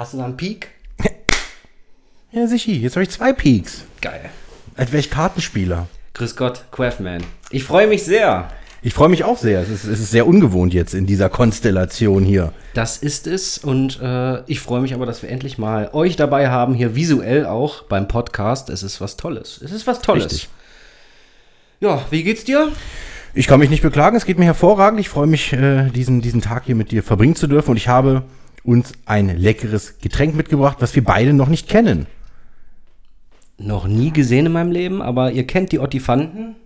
Hast du noch einen Peak? Ja, sicher. Jetzt habe ich zwei Peaks. Geil. Als wäre ich Kartenspieler. Grüß Gott, Craftman. Ich freue mich sehr. Ich freue mich auch sehr. Es ist, es ist sehr ungewohnt jetzt in dieser Konstellation hier. Das ist es und äh, ich freue mich aber, dass wir endlich mal euch dabei haben, hier visuell auch beim Podcast. Es ist was Tolles. Es ist was Tolles. Richtig. Ja, wie geht's dir? Ich kann mich nicht beklagen. Es geht mir hervorragend. Ich freue mich, äh, diesen, diesen Tag hier mit dir verbringen zu dürfen. Und ich habe uns ein leckeres Getränk mitgebracht, was wir beide noch nicht kennen. Noch nie gesehen in meinem Leben, aber ihr kennt die Ottifanten.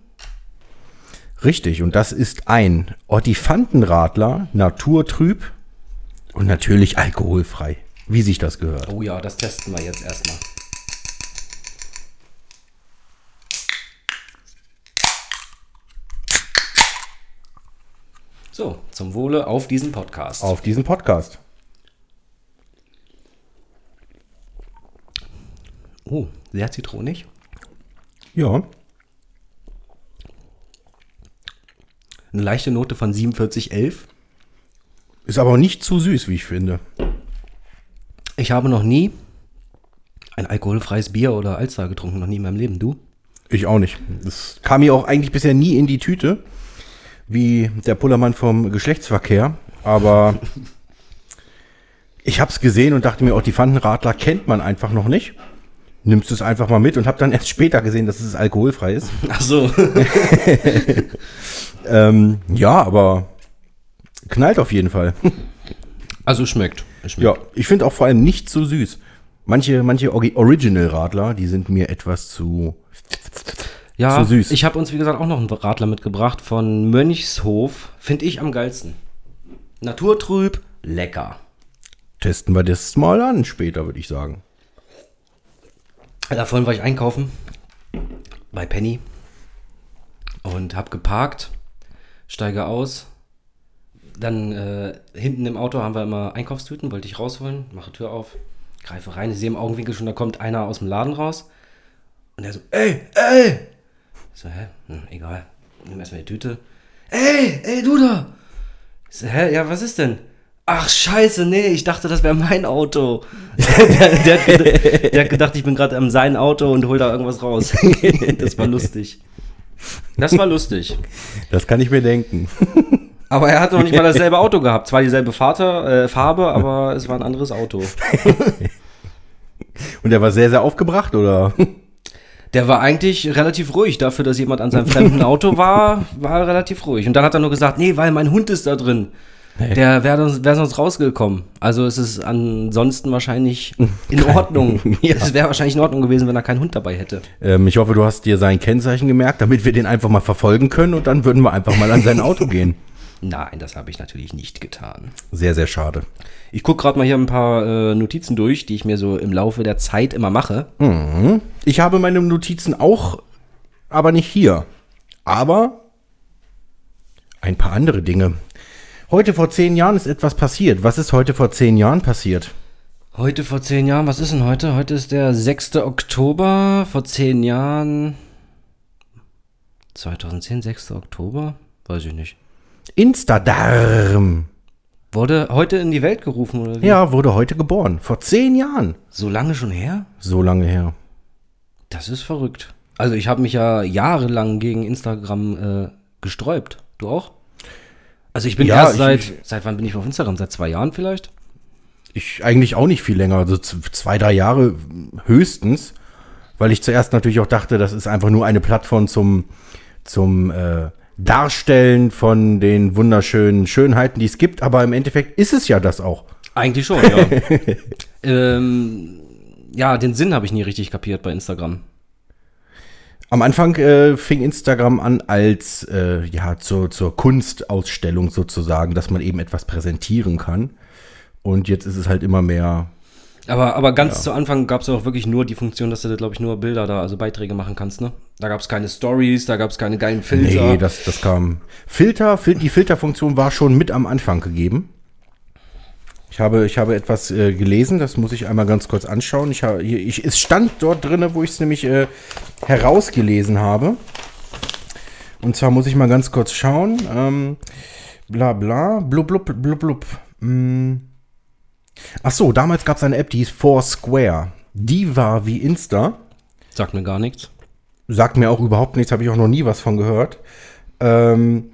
Richtig, und das ist ein Ottifantenradler, naturtrüb und natürlich alkoholfrei, wie sich das gehört. Oh ja, das testen wir jetzt erstmal. So, zum Wohle auf diesen Podcast. Auf diesen Podcast. Oh, sehr zitronig. Ja, Eine leichte Note von 4711. ist aber nicht zu süß, wie ich finde. Ich habe noch nie ein alkoholfreies Bier oder Alster getrunken, noch nie in meinem Leben. Du? Ich auch nicht. Das kam mir auch eigentlich bisher nie in die Tüte, wie der Pullermann vom Geschlechtsverkehr. Aber ich habe es gesehen und dachte mir, auch die Fandenradler kennt man einfach noch nicht. Nimmst es einfach mal mit und habe dann erst später gesehen, dass es alkoholfrei ist. Ach so. Ähm, ja, aber knallt auf jeden Fall. Also schmeckt. Schmeckt. ja, ich finde auch vor allem nicht zu süß. Manche, manche Original-Radler, die sind mir etwas zu. Ja, Zu süß. ich habe uns, wie gesagt, auch noch einen Radler mitgebracht von Mönchshof. Finde ich am geilsten. Naturtrüb, lecker. Testen wir das mal an später, würde ich sagen. Da vorhin war ich einkaufen bei Penny und habe geparkt, steige aus. Dann äh, hinten im Auto haben wir immer Einkaufstüten, wollte ich rausholen, mache Tür auf, greife rein, ich sehe im Augenwinkel schon, da kommt einer aus dem Laden raus. Und er so, ey, ey! Ich so, hä? Hm, egal. Nimm erstmal die Tüte. Ey, ey, du da! Ich so, hä? Ja, was ist denn? Ach, scheiße, nee, ich dachte, das wäre mein Auto. der, der, hat ged- der hat gedacht, ich bin gerade am sein Auto und hol da irgendwas raus. das war lustig. Das war lustig. Das kann ich mir denken. Aber er hat noch nicht mal dasselbe Auto gehabt. Zwar dieselbe Vater, äh, Farbe, aber es war ein anderes Auto. Und der war sehr, sehr aufgebracht, oder? Der war eigentlich relativ ruhig. Dafür, dass jemand an seinem fremden Auto war, war er relativ ruhig. Und dann hat er nur gesagt, nee, weil mein Hund ist da drin. Der wäre wär sonst rausgekommen. Also es ist ansonsten wahrscheinlich in Ordnung. Ja. Es wäre wahrscheinlich in Ordnung gewesen, wenn er keinen Hund dabei hätte. Ähm, ich hoffe, du hast dir sein Kennzeichen gemerkt, damit wir den einfach mal verfolgen können und dann würden wir einfach mal an sein Auto gehen. Nein, das habe ich natürlich nicht getan. Sehr, sehr schade. Ich gucke gerade mal hier ein paar äh, Notizen durch, die ich mir so im Laufe der Zeit immer mache. Ich habe meine Notizen auch, aber nicht hier. Aber ein paar andere Dinge. Heute vor zehn Jahren ist etwas passiert. Was ist heute vor zehn Jahren passiert? Heute vor zehn Jahren, was ist denn heute? Heute ist der 6. Oktober. Vor zehn Jahren. 2010, 6. Oktober? Weiß ich nicht. Instadarm. Wurde heute in die Welt gerufen oder wie? Ja, wurde heute geboren. Vor zehn Jahren. So lange schon her? So lange her. Das ist verrückt. Also ich habe mich ja jahrelang gegen Instagram äh, gesträubt. Du auch? Also ich bin Ja, erst ich- seit, ich- seit wann bin ich auf Instagram? Seit zwei Jahren vielleicht? Ich eigentlich auch nicht viel länger, also zwei, drei Jahre höchstens, weil ich zuerst natürlich auch dachte, das ist einfach nur eine Plattform zum, zum äh, Darstellen von den wunderschönen Schönheiten, die es gibt, aber im Endeffekt ist es ja das auch. Eigentlich schon, ja. ähm, ja, den Sinn habe ich nie richtig kapiert bei Instagram. Am Anfang äh, fing Instagram an als äh, ja zur, zur Kunstausstellung sozusagen, dass man eben etwas präsentieren kann. Und jetzt ist es halt immer mehr. Aber, aber ganz zu Anfang gab es auch wirklich nur die Funktion, dass du, glaube ich, nur Bilder da, also Beiträge machen kannst, ne? Da gab es keine Stories, da gab es keine geilen Filter. Nee, das, das kam. Filter, Fil die Filterfunktion war schon mit am Anfang gegeben. Ich habe, ich habe etwas äh, gelesen, das muss ich einmal ganz kurz anschauen. Ich habe, ich, es stand dort drin, wo ich es nämlich äh, herausgelesen habe. Und zwar muss ich mal ganz kurz schauen. Ähm, bla bla, blub blub blub blub. Mm. Ach so, damals gab es eine App, die hieß Foursquare. Die war wie Insta. Sagt mir gar nichts. Sagt mir auch überhaupt nichts, habe ich auch noch nie was von gehört. Ähm,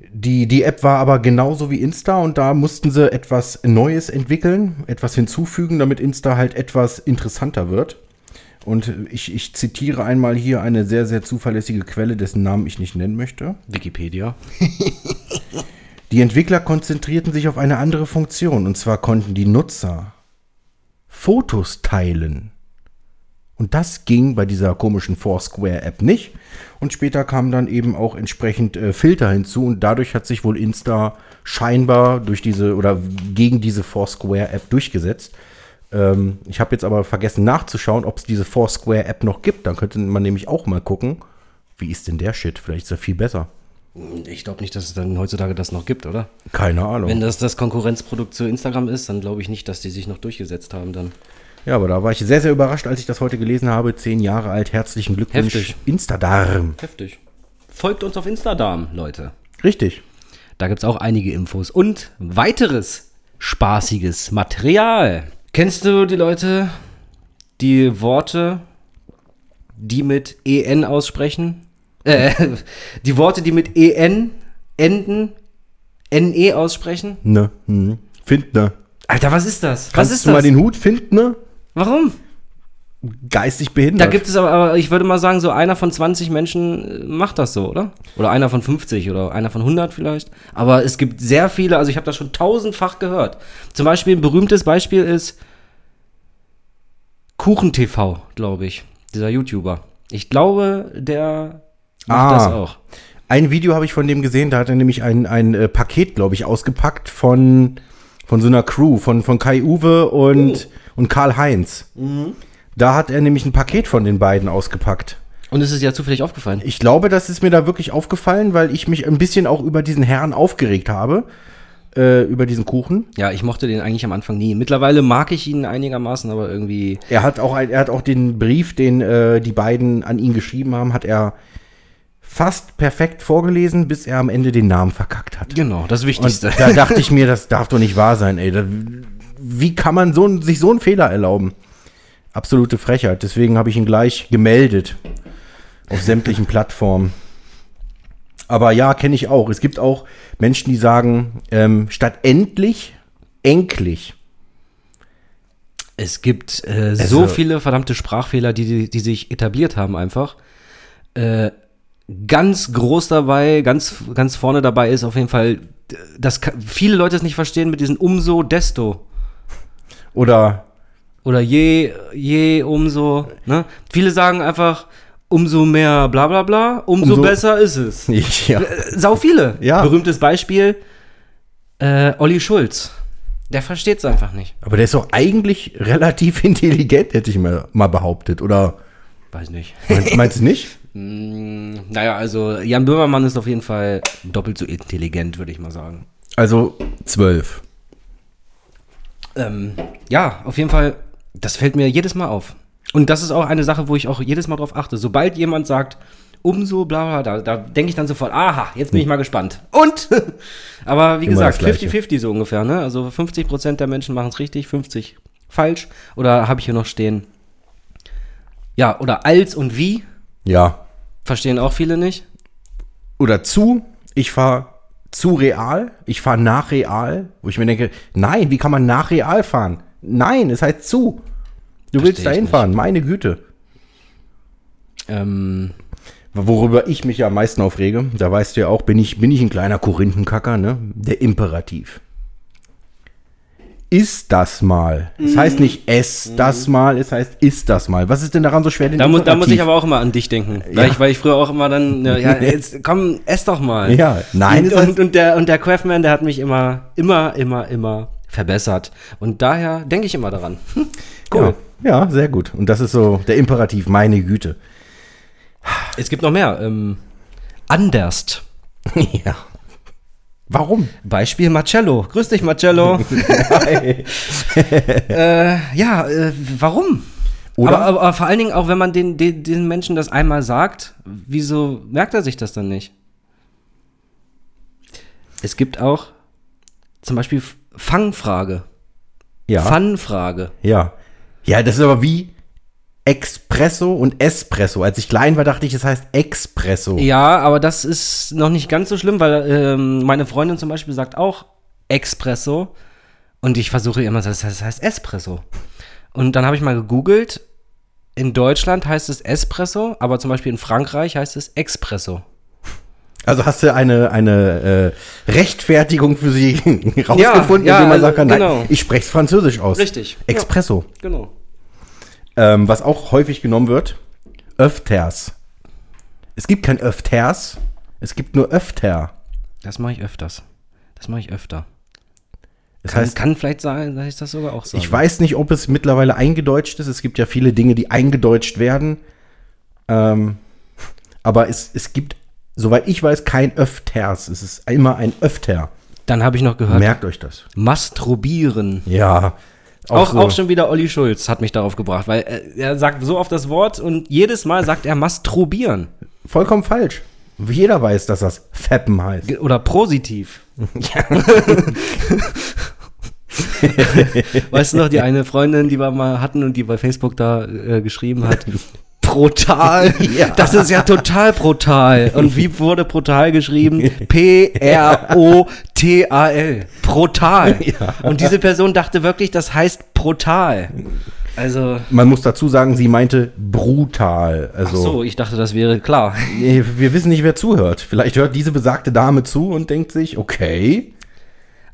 die, die App war aber genauso wie Insta und da mussten sie etwas Neues entwickeln, etwas hinzufügen, damit Insta halt etwas interessanter wird. Und ich, ich zitiere einmal hier eine sehr, sehr zuverlässige Quelle, dessen Namen ich nicht nennen möchte. Wikipedia. Die Entwickler konzentrierten sich auf eine andere Funktion, und zwar konnten die Nutzer Fotos teilen. Und das ging bei dieser komischen Foursquare-App nicht. Und später kamen dann eben auch entsprechend äh, Filter hinzu und dadurch hat sich wohl Insta scheinbar durch diese oder gegen diese Foursquare-App durchgesetzt. Ähm, ich habe jetzt aber vergessen nachzuschauen, ob es diese Foursquare-App noch gibt. Dann könnte man nämlich auch mal gucken, wie ist denn der Shit? Vielleicht ist er viel besser. Ich glaube nicht, dass es dann heutzutage das noch gibt, oder? Keine Ahnung. Wenn das das Konkurrenzprodukt zu Instagram ist, dann glaube ich nicht, dass die sich noch durchgesetzt haben dann. Ja, aber da war ich sehr, sehr überrascht, als ich das heute gelesen habe. Zehn Jahre alt, herzlichen Glückwunsch. Heftig. Instadarm. Heftig. Folgt uns auf Instagram, Leute. Richtig. Da gibt es auch einige Infos und weiteres spaßiges Material. Kennst du die Leute, die Worte, die mit EN aussprechen? Äh, die Worte, die mit EN enden, NE aussprechen? Ne. Hm. Find ne. Alter, was ist das? Kannst was ist du mal das? den Hut finden, ne? Warum? Geistig Da behindert. gibt es aber, aber, ich würde mal sagen, so einer von 20 Menschen äh, macht das so, oder? Oder einer von 50 oder einer von 100 vielleicht. Aber es gibt sehr viele, also ich habe das schon tausendfach gehört. Zum Beispiel ein berühmtes Beispiel ist KuchenTV, glaube ich, dieser YouTuber. Ich glaube, der macht Ah. das auch. Ein Video habe ich von dem gesehen, da hat er nämlich ein, ein äh, Paket, glaube ich, ausgepackt von, von so einer Crew, von, von Kai Uwe und, und Karl Heinz. Da hat er nämlich ein Paket von den beiden ausgepackt. Und es ist ja zufällig aufgefallen. Ich glaube, das ist mir da wirklich aufgefallen, weil ich mich ein bisschen auch über diesen Herrn aufgeregt habe. Äh, über diesen Kuchen. Ja, ich mochte den eigentlich am Anfang nie. Mittlerweile mag ich ihn einigermaßen, aber irgendwie. Er hat auch, ein, er hat auch den Brief, den äh, die beiden an ihn geschrieben haben, hat er fast perfekt vorgelesen, bis er am Ende den Namen verkackt hat. Genau, das Und Wichtigste. da dachte ich mir, das darf doch nicht wahr sein, ey. Da, wie kann man so, sich so einen Fehler erlauben? Absolute Frechheit. Deswegen habe ich ihn gleich gemeldet. Auf sämtlichen Plattformen. Aber ja, kenne ich auch. Es gibt auch Menschen, die sagen, ähm, statt endlich, endlich. Es gibt äh, Also- so viele verdammte Sprachfehler, die, die, die sich etabliert haben einfach. Äh, ganz groß dabei, ganz, ganz vorne dabei ist auf jeden Fall, dass ka- viele Leute es nicht verstehen mit diesen umso, desto. Oder Oder je, je, umso. Ne? Viele sagen einfach, umso mehr bla bla bla, umso, Umso- besser ist es. ja. Äh, Sau viele. Ja. Berühmtes Beispiel, äh, Olli Schulz. Der versteht es einfach nicht. Aber der ist doch eigentlich relativ intelligent, hätte ich mal, mal behauptet. Oder Weiß nicht. meinst, meinst du nicht? Mm, Naja, also Jan Böhmermann ist auf jeden Fall doppelt so intelligent, würde ich mal sagen. Also zwölf. Ähm, ja, auf jeden Fall, das fällt mir jedes Mal auf. Und das ist auch eine Sache, wo ich auch jedes Mal drauf achte. Sobald jemand sagt, umso bla bla, da, da denke ich dann sofort, aha, jetzt bin ich mal gespannt. Und? Aber wie Immer gesagt, das Gleiche. 50-50 so ungefähr, ne? Also 50% der Menschen machen es richtig, 50 falsch. Oder habe ich hier noch stehen, ja, oder als und wie, Ja. verstehen auch viele nicht. Oder zu, ich fahre zu real, ich fahre nach real, wo ich mir denke, nein, wie kann man nach real fahren? Nein, es heißt zu. Du willst da hinfahren, meine Güte. Ähm, Worüber ich mich ja am meisten aufrege, da weißt du ja auch, bin ich, bin ich ein kleiner Korinthenkacker, ne? Der Imperativ. Ist das mal. Es Mhm. heißt nicht es das mal, es heißt ist das mal. Was ist denn daran so schwer, den Da, muss, da muss ich aber auch immer an dich denken. Ja. Weil, ich, weil ich früher auch immer dann, ja, ja, jetzt komm, ess doch mal. Ja, nein, Und, und, und, der, und der Craftman, der hat mich immer, immer, immer, immer verbessert. Und daher denke ich immer daran. Cool. Ja, ja, sehr gut. Und das ist so der Imperativ, meine Güte. Es gibt noch mehr. Ähm, anderst. ja. Warum? Beispiel Marcello. Grüß dich, Marcello. äh, ja, äh, warum? Oder? Aber, aber, aber vor allen Dingen auch, wenn man den, den, den Menschen das einmal sagt, wieso merkt er sich das dann nicht? Es gibt auch zum Beispiel Fangfrage. Ja. Fun-Frage. Ja. Ja, das ist aber wie Espresso und Espresso. Als ich klein war, dachte ich, es heißt Espresso. Ja, aber das ist noch nicht ganz so schlimm, weil ähm, meine Freundin zum Beispiel sagt auch Espresso. Und ich versuche immer, das heißt, das heißt Espresso. Und dann habe ich mal gegoogelt. In Deutschland heißt es Espresso, aber zum Beispiel in Frankreich heißt es Expresso. Also hast du eine, eine äh, Rechtfertigung für sie rausgefunden, ja, indem man also, sagen kann, genau. nein, ich spreche es französisch aus. Richtig. Espresso. Genau. Ähm, was auch häufig genommen wird, Öfters. Es gibt kein Öfters, es gibt nur Öfter. Das mache ich öfters. Das mache ich öfter. Das Kann, heißt, kann vielleicht sein, dass ich das sogar auch sage. ich weiß nicht, ob es mittlerweile eingedeutscht ist. Es gibt ja viele Dinge, die eingedeutscht werden. Ähm, aber es, es gibt, soweit ich weiß, kein Öfters. Es ist immer ein Öfter. Dann habe ich noch gehört, Merkt euch das. masturbieren. Ja. Auch, so. auch schon wieder Olli Schulz hat mich darauf gebracht, weil er, er sagt so oft das Wort und jedes Mal sagt er masturbieren. Vollkommen falsch. Jeder weiß, dass das Feppen heißt. Oder positiv. weißt du noch, die eine Freundin, die wir mal hatten und die bei Facebook da äh, geschrieben hat, brutal. Ja. Das ist ja total brutal. Und wie wurde brutal geschrieben? P-R-O-T-A-L. Brutal. Ja. Und diese Person dachte wirklich, das heißt brutal. Also, Man muss dazu sagen, sie meinte brutal. ach Also, so, ich dachte, das wäre klar. wir wissen nicht, wer zuhört. Vielleicht hört diese besagte Dame zu und denkt sich, okay.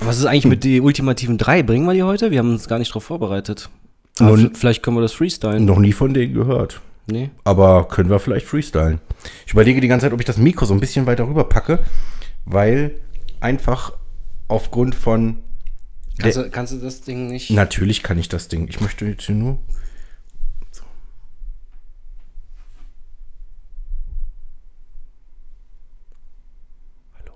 Was ist eigentlich mit den ultimativen drei? Bringen wir die heute? Wir haben uns gar nicht drauf vorbereitet. Aber Nun- vielleicht können wir das freestylen. Noch nie von denen gehört. Nee. Aber können wir vielleicht freestylen. Ich überlege die ganze Zeit, ob ich das Mikro so ein bisschen weiter rüber packe, weil einfach aufgrund von. Kannst du, kannst du das Ding nicht? Natürlich kann ich das Ding. Ich möchte jetzt hier nur. So. Hallo.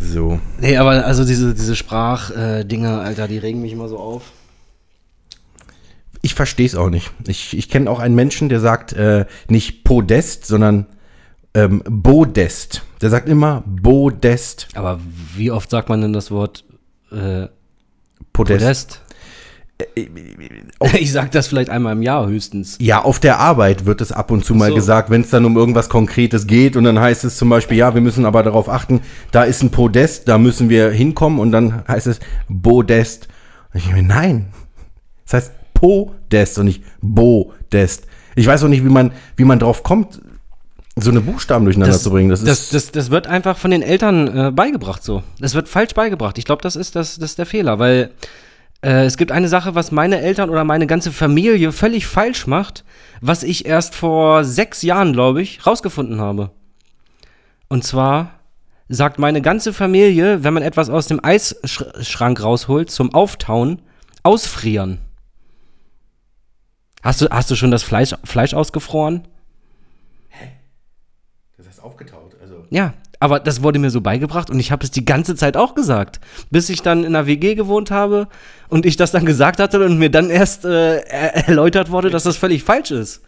so. Nee, aber also diese, diese Sprachdinger, Alter, die regen mich immer so auf. Ich verstehe es auch nicht. Ich, ich kenne auch einen Menschen, der sagt äh, nicht Podest, sondern ähm, Bodest. Der sagt immer Bodest. Aber wie oft sagt man denn das Wort äh, Podest. Podest? Ich sag das vielleicht einmal im Jahr höchstens. Ja, auf der Arbeit wird es ab und zu mal so. gesagt, wenn es dann um irgendwas Konkretes geht und dann heißt es zum Beispiel, ja, wir müssen aber darauf achten, da ist ein Podest, da müssen wir hinkommen und dann heißt es Bodest. Und ich mir, nein, das heißt Podest und nicht Bodest. Ich weiß auch nicht, wie man, wie man drauf kommt, so eine Buchstaben durcheinander zu bringen. Das, das, das, das wird einfach von den Eltern äh, beigebracht so. Das wird falsch beigebracht. Ich glaube, das ist das, das ist der Fehler, weil äh, es gibt eine Sache, was meine Eltern oder meine ganze Familie völlig falsch macht, was ich erst vor sechs Jahren, glaube ich, rausgefunden habe. Und zwar sagt meine ganze Familie, wenn man etwas aus dem Eisschrank rausholt zum Auftauen, ausfrieren. Hast du, hast du schon das Fleisch, Fleisch ausgefroren? das heißt aufgetaut. Also. Ja, aber das wurde mir so beigebracht und ich habe es die ganze Zeit auch gesagt. Bis ich dann in einer WG gewohnt habe und ich das dann gesagt hatte und mir dann erst äh, er erläutert wurde, dass das völlig falsch ist.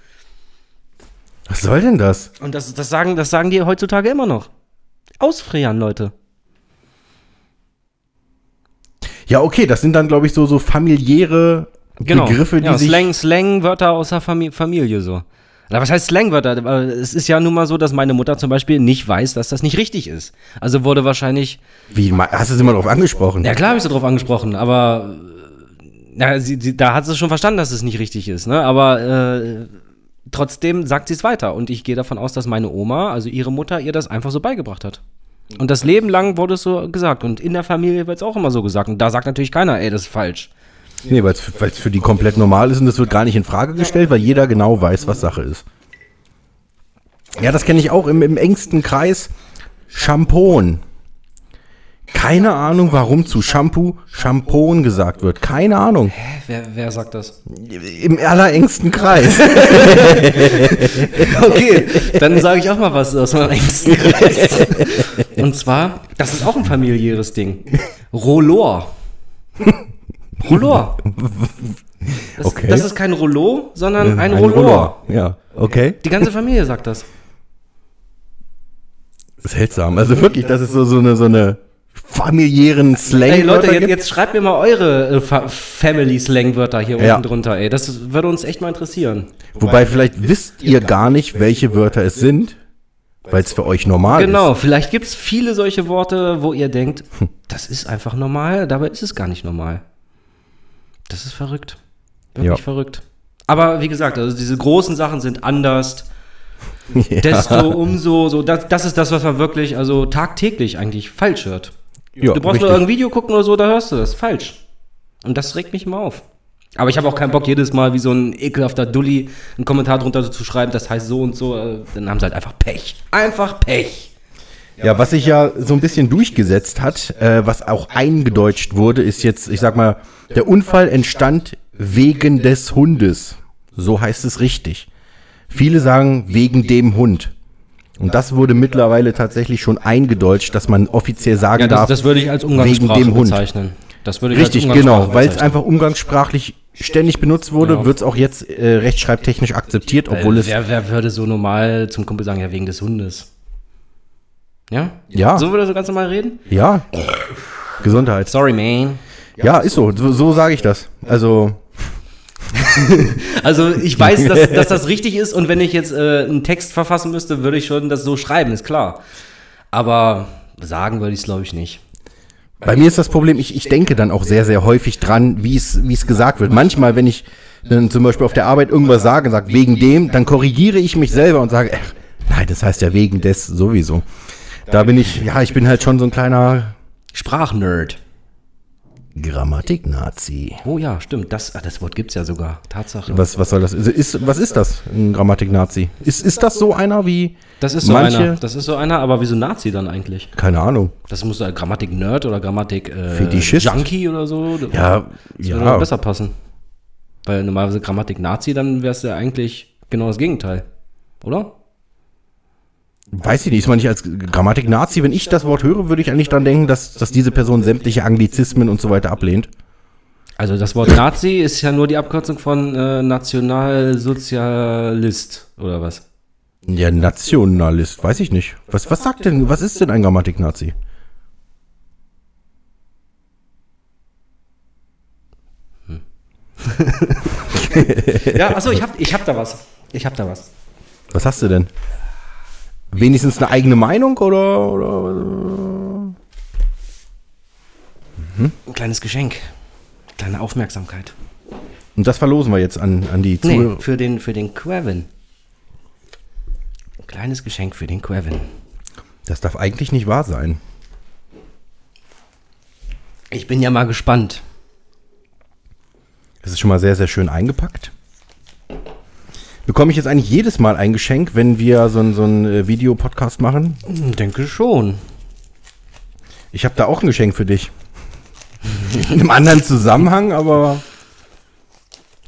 Was soll denn das? Und das, das, sagen, das sagen die heutzutage immer noch. Ausfrieren, Leute. Ja, okay, das sind dann, glaube ich, so, so familiäre Begriffe, die Genau. ja, sich. Slang, Slang-Wörter aus der Fami Familie so. Oder was heißt Slangwörter? Es ist ja nun mal so, dass meine Mutter zum Beispiel nicht weiß, dass das nicht richtig ist. Also wurde wahrscheinlich Wie, hast du sie mal drauf angesprochen? Ja, klar habe ich sie drauf angesprochen, aber äh, ja, sie, sie, da hat sie schon verstanden, dass es nicht richtig ist, ne? Aber äh, trotzdem sagt sie es weiter. Und ich gehe davon aus, dass meine Oma, also ihre Mutter, ihr das einfach so beigebracht hat. Und das Leben lang wurde es so gesagt. Und in der Familie wird es auch immer so gesagt. Und da sagt natürlich keiner, ey, das ist falsch. Nee, weil es für die komplett normal ist und das wird gar nicht in Frage gestellt, weil jeder genau weiß, was Sache ist. Ja, das kenne ich auch im, im engsten Kreis. Shampoo. Keine Ahnung, warum zu Shampoo Shampoo gesagt wird. Keine Ahnung. Wer, wer sagt das? Im allerengsten Kreis. Okay, dann sage ich auch mal was aus meinem engsten Kreis. Und zwar, das ist auch ein familiäres Ding. Rollor. Rollor. Das, Okay. das ist kein Rollo, sondern ein, Rollor. Ja, okay. Die ganze Familie sagt das. Seltsam. Also wirklich, das ist so, so eine, so eine familiären Slang. Ey Leute, jetzt, jetzt schreibt mir mal eure äh, Fa- Family-Slang-Wörter hier Ja. unten drunter, ey. Das würde uns echt mal interessieren. Wobei vielleicht wisst ihr gar nicht, welche Wörter es sind, weil es für euch normal Genau, vielleicht gibt es viele solche Worte, wo ihr denkt, das ist einfach normal, dabei ist es gar nicht normal. Das ist verrückt. Wirklich Ja. verrückt. Aber wie gesagt, also diese großen Sachen sind anders. Ja. Desto umso, so, das, das ist das, was man wirklich, also tagtäglich eigentlich falsch hört. Ja, du brauchst richtig. nur irgendein Video gucken oder so, da hörst du das. Falsch. Und das regt mich immer auf. Aber ich habe auch keinen Bock, jedes Mal wie so ein ekelhafter Dulli einen Kommentar drunter zu schreiben, das heißt so und so. äh, Dann haben sie halt einfach Pech. Einfach Pech. Ja, was sich ja so ein bisschen durchgesetzt hat, äh, was auch eingedeutscht wurde, ist jetzt, ich sag mal, der Unfall entstand wegen des Hundes. So heißt es richtig. Viele sagen wegen dem Hund. Und das wurde mittlerweile tatsächlich schon eingedeutscht, dass man offiziell sagen Ja, das, darf. das würde ich als wegen Umgangssprache dem Hund. bezeichnen. Das würde ich Richtig, als genau, weil es einfach umgangssprachlich ständig benutzt wurde, Ja. wird es auch jetzt äh, rechtschreibtechnisch akzeptiert, obwohl Äh, es wer, wer würde so normal zum Kumpel sagen, ja, wegen des Hundes? Ja? Ja. So würde er so ganz normal reden? ja Gesundheit. Sorry, man. Ja, ist so. So, so sage ich das. Also Also ich weiß, dass, dass das richtig ist und wenn ich jetzt äh, einen Text verfassen müsste, würde ich schon das so schreiben, ist klar. Aber sagen würde ich es, glaube ich, nicht. Bei mir ist das Problem, ich, ich denke dann auch sehr, sehr häufig dran, wie es wie es gesagt wird. Manchmal, wenn ich dann zum Beispiel auf der Arbeit irgendwas sage und sage, wegen dem, dann korrigiere ich mich selber und sage, ach, nein, das heißt ja wegen des sowieso. Da bin ich, ja, ich bin halt schon so ein kleiner Sprachnerd. Grammatik-Nazi. Oh ja, stimmt. Das, ah, das Wort gibt es ja sogar. Tatsache. Was, was soll das? Ist, ist, was ist das, ein Grammatik-Nazi? Ist, ist das so einer wie Das ist so manche? einer. Das ist so einer, aber wieso Nazi dann eigentlich? Keine Ahnung. Das muss ein Grammatik-Nerd oder Grammatik äh, oder so. Ja, das ja. würde doch besser passen. Weil normalerweise Grammatik-Nazi, dann wäre es ja eigentlich genau das Gegenteil. Oder? Weiß ich nicht, ist man nicht als Grammatik-Nazi, wenn ich das Wort höre, würde ich eigentlich dran denken, dass, dass diese Person sämtliche Anglizismen und so weiter ablehnt. Also das Wort Nazi ist ja nur die Abkürzung von äh, Nationalsozialist oder was? Ja, Nationalist, weiß ich nicht. Was, was sagt denn, was ist denn ein Grammatik-Nazi? Ja, achso, ich hab, ich hab da was. Ich hab da was. Was hast du denn? Wenigstens eine eigene Meinung oder, oder? Ein kleines Geschenk. Kleine Aufmerksamkeit. Und das verlosen wir jetzt an, an die Nee, Zuhörer. für den, für den Quevin. Ein kleines Geschenk für den Quevin. Das darf eigentlich nicht wahr sein. Ich bin ja mal gespannt. Es ist schon mal sehr, sehr schön eingepackt. Bekomme ich jetzt eigentlich jedes Mal ein Geschenk, wenn wir so, ein- so einen äh, Videopodcast machen? Hm, Denke schon. Ich habe da auch ein Geschenk für dich. In einem anderen Zusammenhang, aber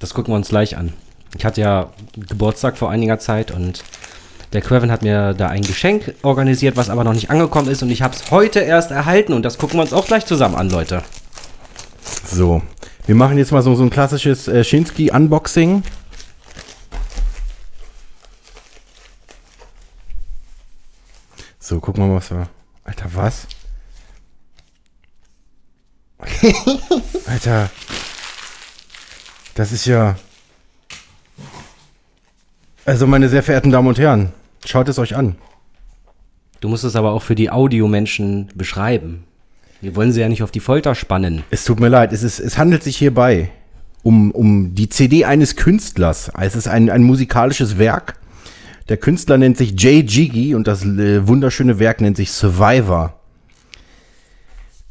Das gucken wir uns gleich an. Ich hatte ja Geburtstag vor einiger Zeit und der Quevin hat mir da ein Geschenk organisiert, was aber noch nicht angekommen ist und ich habe es heute erst erhalten und das gucken wir uns auch gleich zusammen an, Leute. so. Wir machen jetzt mal so, so ein klassisches äh, Schinsky-Unboxing. So, gucken wir mal, was wir. Alter, was? Alter. Das ist ja. Also, meine sehr verehrten Damen und Herren, schaut es euch an. Du musst es aber auch für die Audiomenschen beschreiben. Wir wollen sie ja nicht auf die Folter spannen. Es tut mir leid, es, ist, es handelt sich hierbei um, um die CD eines Künstlers. Es ist ein, ein musikalisches Werk. Der Künstler nennt sich Jay Jiggy und das äh, wunderschöne Werk nennt sich Survivor.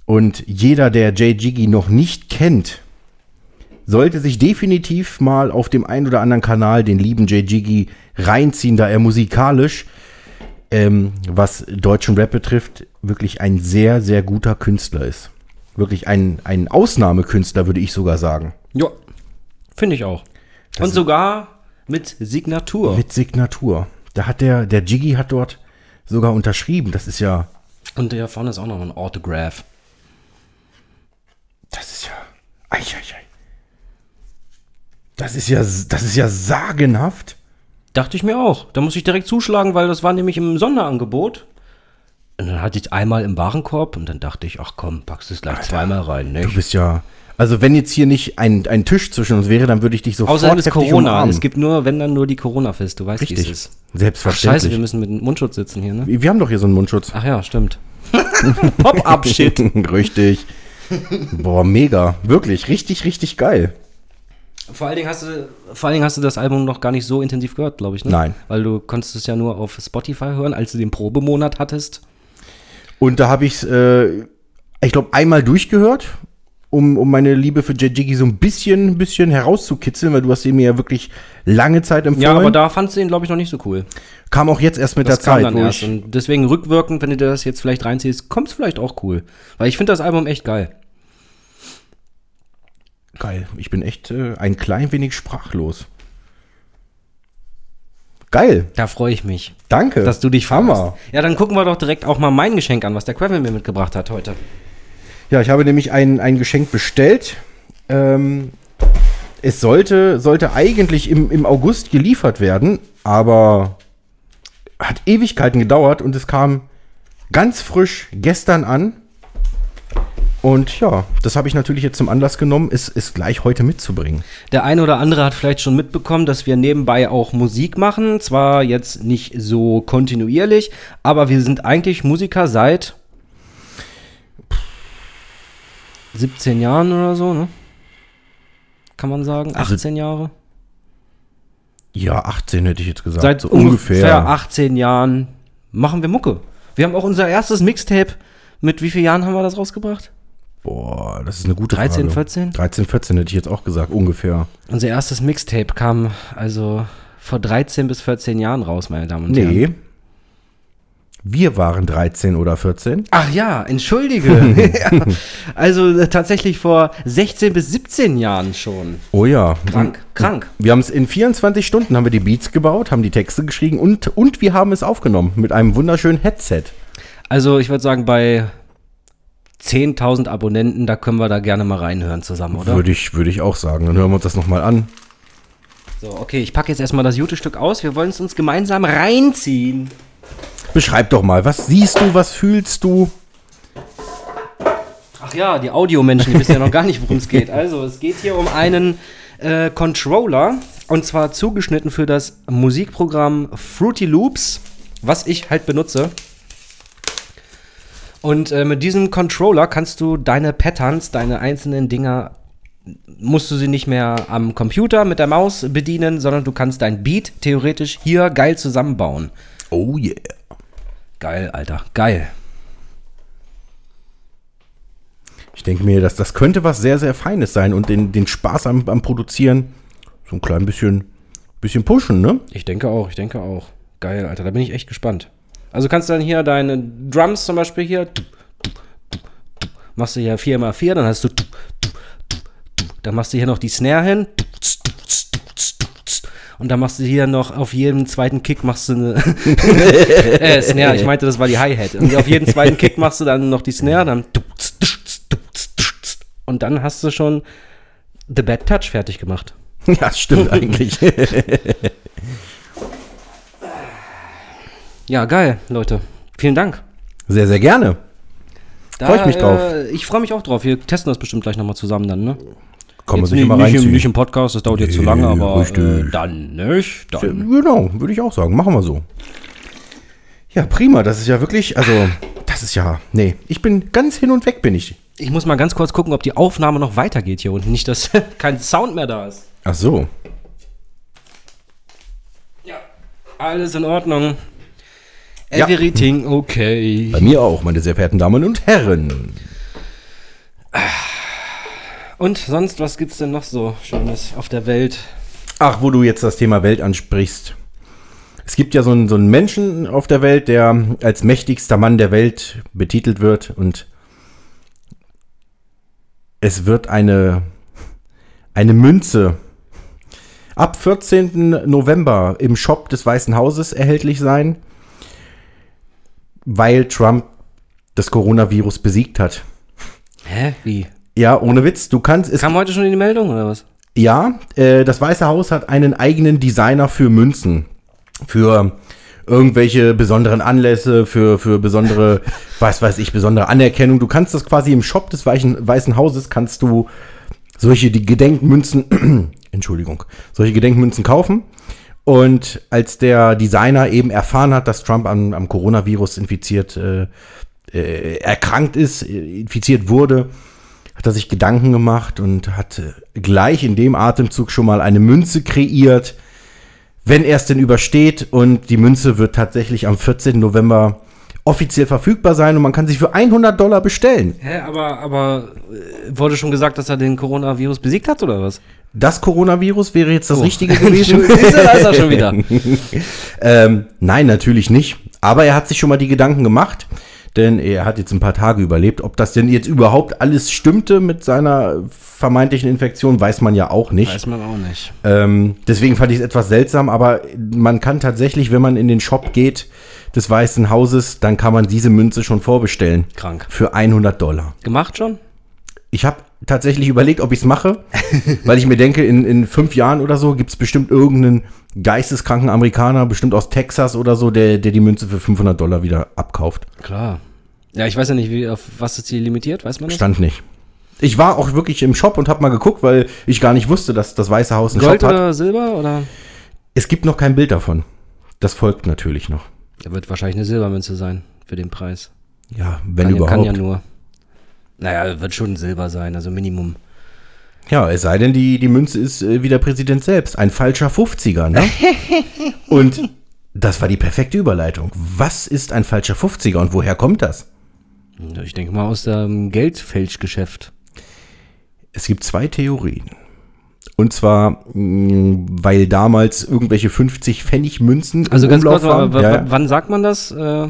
Und jeder, der Jay Jiggy noch nicht kennt, sollte sich definitiv mal auf dem einen oder anderen Kanal den lieben Jay Jiggy reinziehen, da er musikalisch, ähm, was deutschen Rap betrifft, wirklich ein sehr, sehr guter Künstler ist. Wirklich ein, ein Ausnahmekünstler, würde ich sogar sagen. Ja, finde ich auch. Und sogar mit Signatur. Mit Signatur. Da hat der, der Jiggy hat dort sogar unterschrieben. Das ist ja, Und hier vorne ist auch noch ein Autograph. das ist ja, ei, ei, ei. Das ist ja, das ist ja sagenhaft. Dachte ich mir auch. Da muss ich direkt zuschlagen, weil das war nämlich im Sonderangebot. Und dann hatte ich einmal im Warenkorb und dann dachte ich, ach komm, packst es gleich zweimal rein, Du nicht? bist ja. Also wenn jetzt hier nicht ein, ein Tisch zwischen uns wäre, dann würde ich dich sofort ist heftig Corona. umarmen. Es gibt nur, wenn dann nur die Corona-Fest. Du weißt, wie es Richtig. ist. Ach Selbstverständlich. scheiße, wir müssen mit dem Mundschutz sitzen hier, ne? wir, wir haben doch hier so einen Mundschutz. Ach ja, stimmt. Pop-up-Shit. Richtig. Boah, mega. Wirklich, richtig, richtig geil. Vor allen, Dingen hast du, vor allen Dingen hast du das Album noch gar nicht so intensiv gehört, glaube ich, ne? Nein. Weil du konntest es ja nur auf Spotify hören, als du den Probemonat hattest. Und da habe ich es, äh, ich glaube, einmal durchgehört, um, um meine Liebe für Jiggy so ein bisschen, bisschen herauszukitzeln, weil du hast ihn mir ja wirklich lange Zeit empfohlen. Ja, aber da fandst du ihn, glaube ich, noch nicht so cool. kam auch jetzt erst mit Das der kam Zeit, dann erst. Und deswegen rückwirkend, wenn du dir das jetzt vielleicht reinziehst, kommt es vielleicht auch cool. Weil ich finde das Album echt geil. Geil. Ich bin echt äh, ein klein wenig sprachlos. Geil. Da freue ich mich, Danke. dass du dich Hammer. freust. Ja, dann gucken wir doch direkt auch mal mein Geschenk an, was der Quavel mir mitgebracht hat heute. Ja, ich habe nämlich ein, ein Geschenk bestellt. Ähm, es sollte, sollte eigentlich im, im August geliefert werden, aber hat Ewigkeiten gedauert und es kam ganz frisch gestern an. Und ja, das habe ich natürlich jetzt zum Anlass genommen, es, es gleich heute mitzubringen. Der eine oder andere hat vielleicht schon mitbekommen, dass wir nebenbei auch Musik machen. Zwar jetzt nicht so kontinuierlich, aber wir sind eigentlich Musiker seit 17 Jahren oder so, ne? Kann man sagen? Also 18 Jahre? Ja, 18 hätte ich jetzt gesagt. Seit So ungefähr 18 Jahren machen wir Mucke. Wir haben auch unser erstes Mixtape. Mit wie vielen Jahren haben wir das rausgebracht? Boah, das ist eine gute 13, Frage. 14? 13, 14 hätte ich jetzt auch gesagt, ungefähr. Unser erstes Mixtape kam also vor 13 bis 14 Jahren raus, meine Damen und Herren. Nee. Wir waren 13 oder 14. Ach ja, entschuldige. ja, also äh, tatsächlich vor 16 bis 17 Jahren schon. Oh ja. Krank, krank. Wir haben es in 24 Stunden haben wir die Beats gebaut, haben die Texte geschrieben und, und wir haben es aufgenommen mit einem wunderschönen Headset. Also ich würde sagen, bei 10.000 Abonnenten, da können wir da gerne mal reinhören zusammen, oder? Würde ich, würde ich auch sagen. Dann hören wir uns das nochmal an. So, okay, ich packe jetzt erstmal das Jute-Stück aus. Wir wollen es uns gemeinsam reinziehen. Beschreib doch mal, was siehst du, was fühlst du? Ach ja, die Audiomenschen, die wissen ja noch gar nicht, worum es geht. Also, es geht hier um einen äh, Controller und zwar zugeschnitten für das Musikprogramm Fruity Loops, was ich halt benutze. Und äh, mit diesem Controller kannst du deine Patterns, deine einzelnen Dinger, musst du sie nicht mehr am Computer mit der Maus bedienen, sondern du kannst dein Beat theoretisch hier geil zusammenbauen. Oh yeah. Geil, Alter, geil. Ich denke mir, dass das könnte was sehr, sehr Feines sein und den, den Spaß am, am Produzieren so ein klein bisschen, bisschen pushen, ne? Ich denke auch, ich denke auch. Geil, Alter, da bin ich echt gespannt. Also kannst du dann hier deine Drums zum Beispiel hier, machst du hier 4x4, dann hast du, dann machst du hier noch die Snare hin, und dann machst du hier noch auf jedem zweiten Kick machst du eine äh, Snare, ich meinte, das war die Hi-Hat. Und auf jeden zweiten Kick machst du dann noch die Snare, dann und dann hast du schon The Bad Touch fertig gemacht. Ja, stimmt eigentlich. Ja, geil, Leute. Vielen Dank. Sehr, sehr gerne. Da, Freu ich mich drauf. Äh, ich freue mich auch drauf. Wir testen das bestimmt gleich nochmal zusammen dann, ne? Kann man Jetzt sich nicht, immer nicht, im, reinziehen. nicht im Podcast, das dauert jetzt zu Nee, lange, aber äh, dann nicht. Dann. Genau, würde ich auch sagen. Machen wir so. Ja, prima. Das ist ja wirklich, also, das ist ja, nee, ich bin ganz hin und weg, bin ich. Ich muss mal ganz kurz gucken, ob die Aufnahme noch weitergeht hier unten. Nicht, dass kein Sound mehr da ist. Ach so. Ja. Alles in Ordnung. Ja. Everything okay. Bei mir auch, meine sehr verehrten Damen und Herren. Und sonst, was gibt's denn noch so Schönes auf der Welt? Ach, wo du jetzt das Thema Welt ansprichst. Es gibt ja so einen, so einen Menschen auf der Welt, der als mächtigster Mann der Welt betitelt wird und es wird eine, eine Münze ab 14. November im Shop des Weißen Hauses erhältlich sein, weil Trump das Coronavirus besiegt hat. Hä? Wie? Ja, ohne Witz, du kannst es Kam heute schon in die Meldung oder was? Ja, äh, das Weiße Haus hat einen eigenen Designer für Münzen. Für irgendwelche besonderen Anlässe, für, für besondere, was weiß ich, besondere Anerkennung. Du kannst das quasi im Shop des Weichen, Weißen Hauses, kannst du solche die Gedenkmünzen, Entschuldigung, solche Gedenkmünzen kaufen. Und als der Designer eben erfahren hat, dass Trump am, am Coronavirus infiziert, äh, äh, erkrankt ist, infiziert wurde, hat er sich Gedanken gemacht und hat äh, gleich in dem Atemzug schon mal eine Münze kreiert, wenn er es denn übersteht. Und die Münze wird tatsächlich am 14. November offiziell verfügbar sein und man kann sich für 100 Dollar bestellen. Hä, aber, aber äh, wurde schon gesagt, dass er den Coronavirus besiegt hat oder was? Das Coronavirus wäre jetzt das Richtige gewesen. Siehst du, da ist er schon wieder. ähm, nein, natürlich nicht. Aber er hat sich schon mal die Gedanken gemacht, denn er hat jetzt ein paar Tage überlebt. Ob das denn jetzt überhaupt alles stimmte mit seiner vermeintlichen Infektion, weiß man ja auch nicht. Weiß man auch nicht. Ähm, deswegen fand ich es etwas seltsam, aber man kann tatsächlich, wenn man in den Shop geht des Weißen Hauses, dann kann man diese Münze schon vorbestellen. Krank. Für 100 Dollar. Gemacht schon? Ich habe tatsächlich überlegt, ob ich es mache, weil ich mir denke, in, in fünf Jahren oder so gibt es bestimmt irgendeinen geisteskranken Amerikaner, bestimmt aus Texas oder so, der, der die Münze für 500 Dollar wieder abkauft. Klar. Ja, ich weiß ja nicht, wie, auf was ist die limitiert, weiß man das? Stand nicht. Ich war auch wirklich im Shop und habe mal geguckt, weil ich gar nicht wusste, dass das Weiße Haus einen Gold Shop hat. oder Silber oder? Es gibt noch kein Bild davon. Das folgt natürlich noch. Da wird wahrscheinlich eine Silbermünze sein für den Preis. Ja, wenn kann, überhaupt. kann ja nur. Naja, wird schon Silber sein, also Minimum. Ja, es sei denn, die, die Münze ist äh, wie der Präsident selbst. Ein falscher 50er, ne? und das war die perfekte Überleitung. Was ist ein falscher 50er und woher kommt das? Ich denke mal aus dem Geldfälschgeschäft. Es gibt zwei Theorien. Und zwar, mh, weil damals irgendwelche 50 Pfennig Münzen Also im ganz kurz, Umlauf waren. w- w- Ja, ja. wann sagt man das, äh,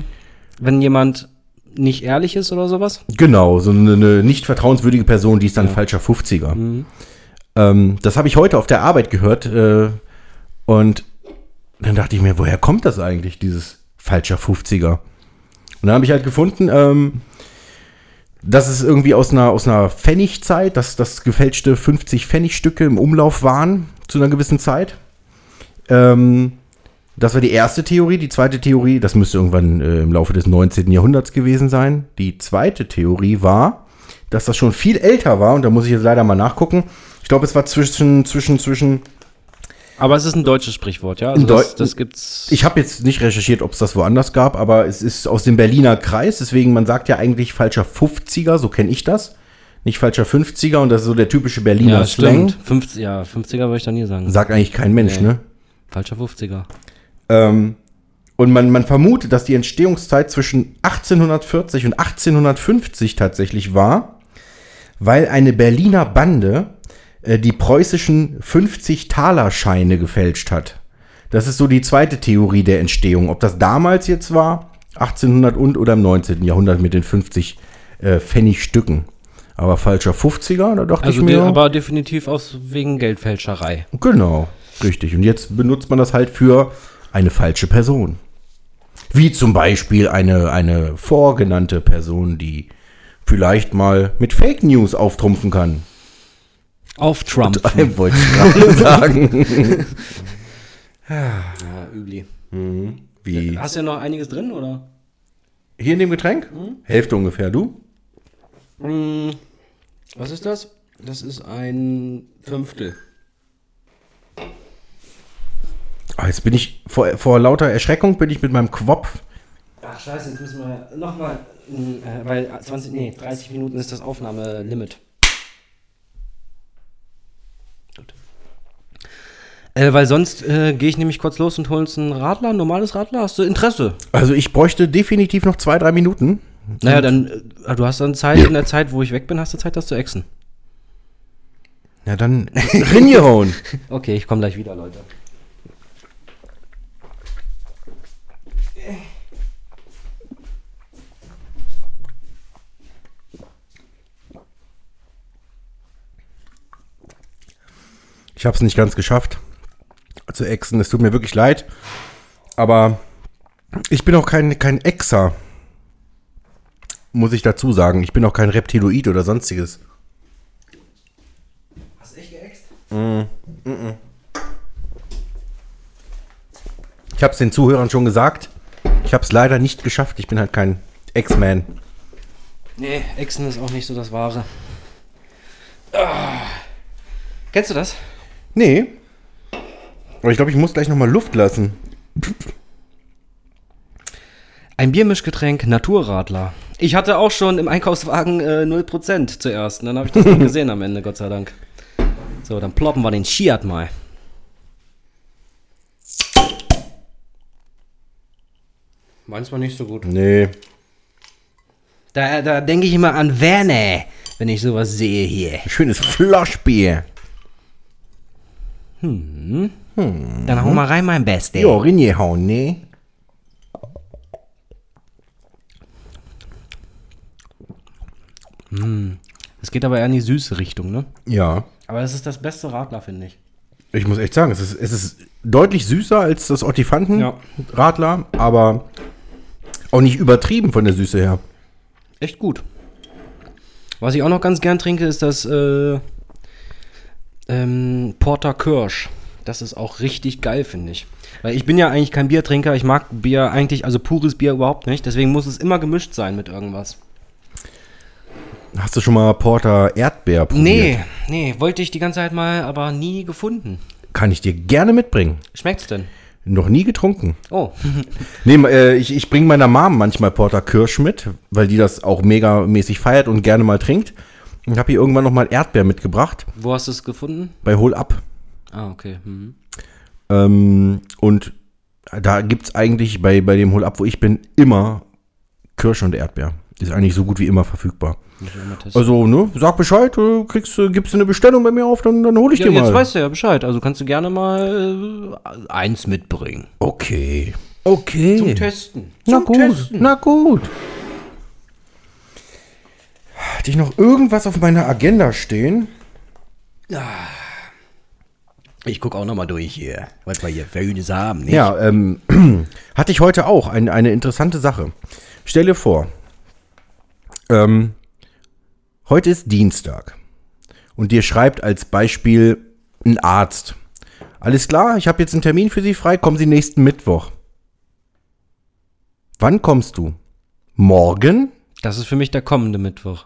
wenn jemand nicht ehrlich ist oder sowas? Genau, so eine, eine nicht vertrauenswürdige Person, die ist dann falscher 50er. Mhm. Ähm, das habe ich heute auf der Arbeit gehört. Äh, und dann dachte ich mir, woher kommt das eigentlich, dieses falscher 50er? Und dann habe ich halt gefunden, ähm, dass es irgendwie aus einer, aus einer Pfennigzeit, dass das gefälschte 50 Pfennigstücke im Umlauf waren zu einer gewissen Zeit. Ähm, das war die erste Theorie. Die zweite Theorie, das müsste irgendwann äh, im Laufe des 19. Jahrhunderts gewesen sein. Die zweite Theorie war, dass das schon viel älter war. Und da muss ich jetzt leider mal nachgucken. Ich glaube, es war zwischen, zwischen, zwischen. Aber es ist ein deutsches Sprichwort, ja? Also das, das gibt's. Ich habe jetzt nicht recherchiert, ob es das woanders gab, aber es ist aus dem Berliner Kreis. Deswegen, man sagt ja eigentlich falscher 50er, so kenne ich das. Nicht falscher 50er und das ist so der typische Berliner ja, Slang. stimmt. 50, ja, 50er würde ich da nie sagen. Sagt eigentlich kein Mensch, Nee. ne? Falscher 50er. Ähm, und man, man vermutet, dass die Entstehungszeit zwischen 1840 und 1850 tatsächlich war, weil eine Berliner Bande äh, die preußischen 50-Taler-Scheine gefälscht hat. Das ist so die zweite Theorie der Entstehung. Ob das damals jetzt war, 1800 und oder im 19. Jahrhundert mit den 50 äh, Pfennigstücken. Aber falscher 50er, da dachte Also ich mir. aber definitiv aus wegen Geldfälscherei. Genau, richtig. Und jetzt benutzt man das halt für eine falsche Person. Wie zum Beispiel eine, eine vorgenannte Person, die vielleicht mal mit Fake News auftrumpfen kann. Auf Trump. Wollte ich gerade sagen. ja, übli. Wie? Hast du ja noch einiges drin, oder? Hier in dem Getränk? Hälfte ungefähr, du? Mm, Was ist das? Das ist ein Fünftel. Ah, jetzt bin ich vor, vor lauter Erschreckung bin ich mit meinem Quopf. Ach scheiße, jetzt müssen wir nochmal, äh, weil 20, nee, 30 Minuten ist das Aufnahmelimit. Äh, weil sonst äh, gehe ich nämlich kurz los und hole uns ein Radler, ein normales Radler. Hast du Interesse? Also ich bräuchte definitiv noch zwei, drei Minuten. Naja, dann, äh, du hast dann Zeit, in der Zeit, wo ich weg bin, hast du Zeit, das zu exen. Ja, dann ringehauen. Okay, ich komme gleich wieder, Leute. Ich habe es nicht ganz geschafft zu exen. Es tut mir wirklich leid. Aber ich bin auch kein, kein Exer. Muss ich dazu sagen. Ich bin auch kein Reptiloid oder sonstiges. Hast du echt geäxt? Ich habe es den Zuhörern schon gesagt. Ich habe es leider nicht geschafft. Ich bin halt kein X-Man. Nee, Echsen ist auch nicht so das Wahre. Ah. Kennst du das? Nee. Aber ich glaube, ich muss gleich nochmal Luft lassen. Ein Biermischgetränk Naturradler. Ich hatte auch schon im Einkaufswagen äh, 0% zuerst. Und dann habe ich das dann gesehen am Ende, Gott sei Dank. So, dann ploppen wir den Skiat mal. Meins war nicht so gut. Nee. Da, da denke ich immer an Werner, wenn ich sowas sehe hier. Schönes Floschbier. Dann hau mal rein, mein Beste. Ja, reingehauen, ne? Es geht aber eher in die süße Richtung, ne? Ja. Aber es ist das beste Radler, finde ich. Ich muss echt sagen, es ist, es ist deutlich süßer als das Ottifanten Ja. Radler, aber auch nicht übertrieben von der Süße her. Echt gut. Was ich auch noch ganz gern trinke, ist das äh, ähm, Porter Kirsch. Das ist auch richtig geil, finde ich. Weil ich bin ja eigentlich kein Biertrinker. Ich mag Bier eigentlich, also pures Bier überhaupt nicht. Deswegen muss es immer gemischt sein mit irgendwas. Hast du schon mal Porter Erdbeer probiert? Nee, nee, wollte ich die ganze Zeit mal, aber nie gefunden. Kann ich dir gerne mitbringen. Schmeckt's denn? Noch nie getrunken. Oh, Nee, äh, ich, ich bringe meiner Mom manchmal Porter Kirsch mit, weil die das auch megamäßig feiert und gerne mal trinkt. Und habe hier irgendwann noch mal Erdbeer mitgebracht, wo hast du es gefunden? bei Hol Up. Ah, okay. Mhm. Ähm, und da gibt es eigentlich bei, bei dem Hol Up, wo ich bin, immer Kirsch und Erdbeer. Ist eigentlich so gut wie immer verfügbar. Also, ne, sag Bescheid, du kriegst, äh, gibst du eine Bestellung bei mir auf, dann, dann hole ich ja, dir jetzt mal. weißt du ja Bescheid. Also kannst du gerne mal äh, eins mitbringen. Okay. Okay. Zum Testen. Na Zum gut, Testen. na gut. Hatte ich noch irgendwas auf meiner Agenda stehen? Ich gucke auch noch mal durch hier, was wir hier für Hühnes haben. Nicht? Ja, ähm, hatte ich heute auch ein, eine interessante Sache. Stell dir vor, ähm, heute ist Dienstag und dir schreibt als Beispiel ein Arzt. Alles klar, ich habe jetzt einen Termin für Sie frei, kommen Sie nächsten Mittwoch. Wann kommst du? Morgen? Das ist für mich der kommende Mittwoch.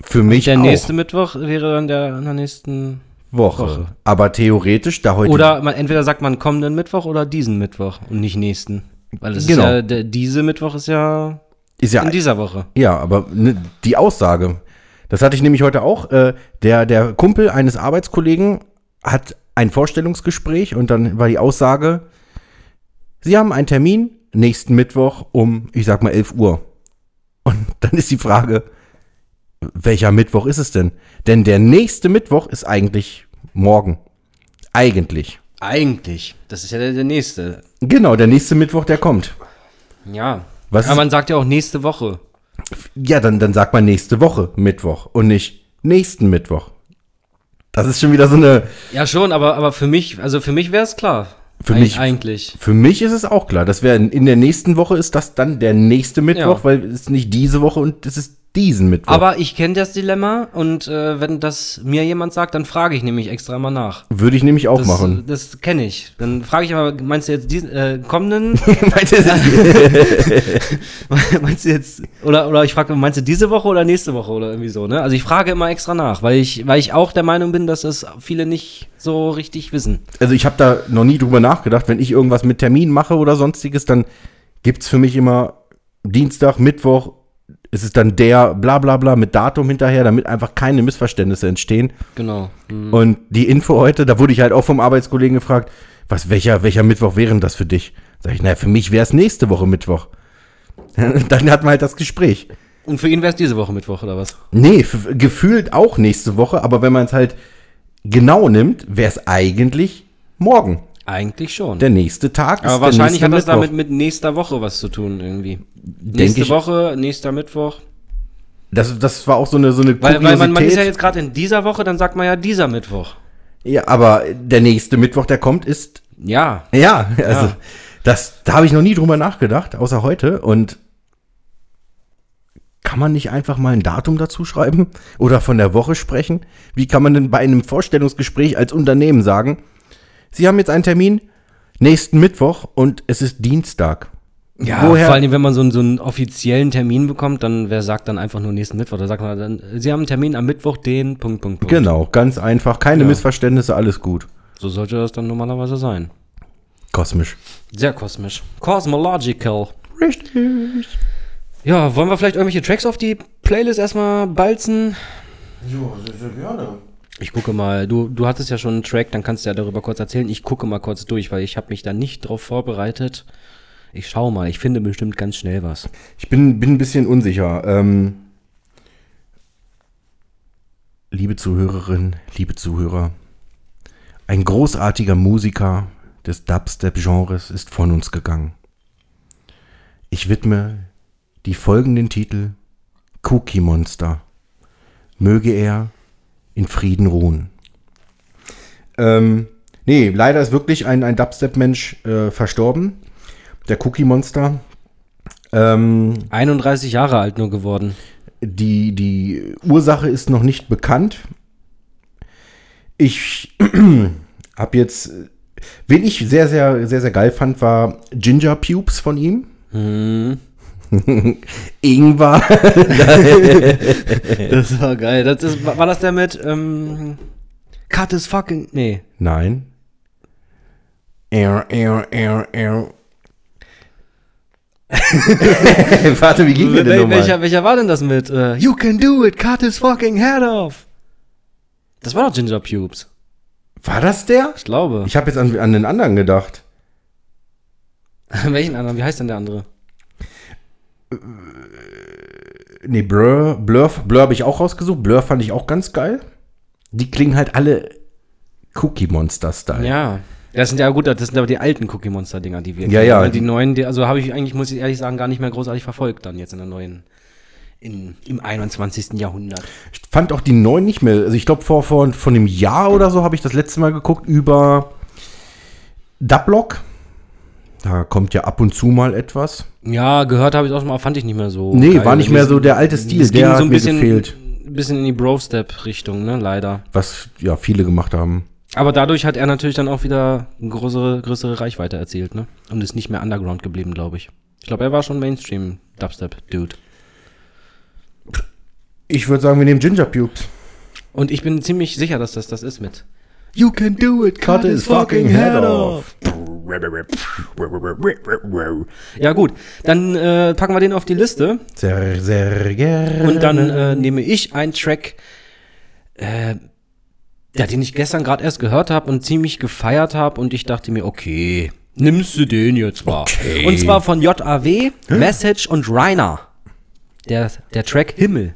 Für mich Der auch. nächste Mittwoch wäre dann der in der nächsten. Woche. Woche. Aber theoretisch, da heute. Oder man, entweder sagt man kommenden Mittwoch oder diesen Mittwoch und nicht nächsten. Weil es Genau. ist ja, der, diese Mittwoch ist ja ist ja in dieser Woche. Ja, aber ne, die Aussage, das hatte ich nämlich heute auch. Äh, der, der Kumpel eines Arbeitskollegen hat ein Vorstellungsgespräch und dann war die Aussage, Sie haben einen Termin nächsten Mittwoch um, ich sag mal, 11 Uhr. Und dann ist die Frage, welcher Mittwoch ist es denn? Denn der nächste Mittwoch ist eigentlich morgen. Eigentlich. Eigentlich. Das ist ja der, der nächste. Genau, der nächste Mittwoch, der kommt. Ja. Was Aber man sagt ja auch nächste Woche. Ja, dann, dann sagt man nächste Woche Mittwoch und nicht nächsten Mittwoch. Das ist schon wieder so eine. Ja, schon, aber, aber für mich, also für mich wäre es klar. Für Eig- mich- Eigentlich. Für mich ist es auch klar. Das wäre in, der nächsten Woche ist das dann der nächste Mittwoch, Ja. weil es ist nicht diese Woche und es ist diesen Mittwoch. Aber ich kenne das Dilemma und äh, wenn das mir jemand sagt, dann frage ich nämlich extra mal nach. würde ich nämlich auch Das, machen. das kenne ich. Dann frage ich aber, meinst du jetzt diesen äh, kommenden? Meinst du, meinst du jetzt oder oder ich frage, meinst du diese Woche oder nächste Woche oder irgendwie so, ne? Also ich frage immer extra nach, weil ich weil ich auch der Meinung bin, dass es viele nicht so richtig wissen. also ich habe da noch nie drüber nachgedacht. Wenn ich irgendwas mit Termin mache oder sonstiges, dann gibt's für mich immer Dienstag, Mittwoch. Es ist dann der bla bla bla mit Datum hinterher, damit einfach keine Missverständnisse entstehen. Genau. Hm. Und die Info heute, da wurde ich halt auch vom Arbeitskollegen gefragt, was, welcher, welcher Mittwoch wäre denn das für dich? Sag ich, naja, für mich wäre es nächste Woche Mittwoch. Dann hatten wir halt das Gespräch. Und für ihn wäre es diese Woche Mittwoch oder was? Nee, gefühlt auch nächste Woche, aber wenn man es halt genau nimmt, wäre es eigentlich morgen. Eigentlich schon. Der nächste Tag ist aber der wahrscheinlich hat das Mittwoch. damit mit nächster Woche was zu tun irgendwie. Nächste ich- Woche, nächster Mittwoch. Das, das war auch so eine, so eine Weil, weil man, man ist ja jetzt gerade in dieser Woche, dann sagt man ja dieser Mittwoch. ja, aber der nächste Mittwoch, der kommt, ist Ja. Ja, also das, da habe ich noch nie drüber nachgedacht, außer heute. Und kann man nicht einfach mal ein Datum dazu schreiben oder von der Woche sprechen? Wie kann man denn bei einem Vorstellungsgespräch als Unternehmen sagen, Sie haben jetzt einen Termin nächsten Mittwoch und es ist Dienstag. Ja, Woher- vor allem, wenn man so einen, so einen offiziellen Termin bekommt, dann wer sagt dann einfach nur nächsten Mittwoch? Da sagt man dann, Sie haben einen Termin am Mittwoch, den Punkt, Punkt, Punkt. Genau, ganz einfach. Keine Ja. Missverständnisse, alles gut. So sollte das dann normalerweise sein. Kosmisch. Sehr kosmisch. Cosmological. Richtig. Ja, wollen wir vielleicht irgendwelche Tracks auf die Playlist erstmal balzen? Ja, sehr, sehr gerne. Ich gucke mal, du, du hattest ja schon einen Track, dann kannst du ja darüber kurz erzählen. Ich gucke mal kurz durch, weil ich habe mich da nicht drauf vorbereitet. Ich schau mal, ich finde bestimmt ganz schnell was. Ich bin, bin ein bisschen unsicher. Ähm, liebe Zuhörerinnen, liebe Zuhörer, ein großartiger Musiker des Dubstep-Genres ist von uns gegangen. Ich widme die folgenden Titel Cookie Monster. Möge er in Frieden ruhen. Ähm, nee, leider ist wirklich ein, ein Dubstep-Mensch äh, verstorben. Der Cookie Monster. Ähm, 31 Jahre alt nur geworden. die, die Ursache ist noch nicht bekannt. Ich habe jetzt, wen ich sehr, sehr, sehr, sehr geil fand, war Ginger Pubes von ihm. Hm. Ingwer. Das war geil. Das ist, war das der mit ähm, Cut is fucking. Nee. Nein. Er, er, er, er. Warte, wie ging der denn nochmal? welcher, welcher war denn das mit? Äh, you can do it, cut his fucking head off. Das war doch Ginger Pubes. War das der? Ich glaube. Ich habe jetzt an, an den anderen gedacht. Welchen anderen? Wie heißt denn der andere? Nee, Blur, Blur, Blur habe ich auch rausgesucht. Blur fand ich auch ganz geil. Die klingen halt alle Cookie Monster-Style. Ja. Das sind ja gut, das sind aber die alten Cookie Monster Dinger, die wir Ja, kennen. ja. Weil Die neuen, die, also habe ich eigentlich, muss ich ehrlich sagen, gar nicht mehr großartig verfolgt dann jetzt in der neuen, in, im 21. Jahrhundert. Ich fand auch die neuen nicht mehr. Also ich glaube, vor, vor von einem Jahr oder so habe ich das letzte Mal geguckt über Dublock. Da kommt ja ab und zu mal etwas. Ja, gehört habe ich auch schon mal, fand ich nicht mehr so. Nee, geil. war nicht mehr so der alte Stil, ging der hat so ein mir bisschen, gefehlt. bisschen in die Bro-Step-Richtung, ne, leider. Was ja viele gemacht haben. Aber dadurch hat er natürlich dann auch wieder eine größere, größere Reichweite erzielt, ne? Und ist nicht mehr Underground geblieben, glaube ich. Ich glaube, er war schon Mainstream-Dubstep-Dude. Ich würde sagen, wir nehmen Ginger Pubes. Und ich bin ziemlich sicher, dass das das ist mit You can do it, Cut his fucking head off. Ja gut, dann äh, packen wir den auf die Liste Sehr, sehr gerne. und dann äh, nehme ich einen Track, äh, ja, den ich gestern gerade erst gehört habe und ziemlich gefeiert habe und ich dachte mir, okay, nimmst du den jetzt mal. Okay. Und zwar von JAW, Message und Rainer. Der, der Track Himmel.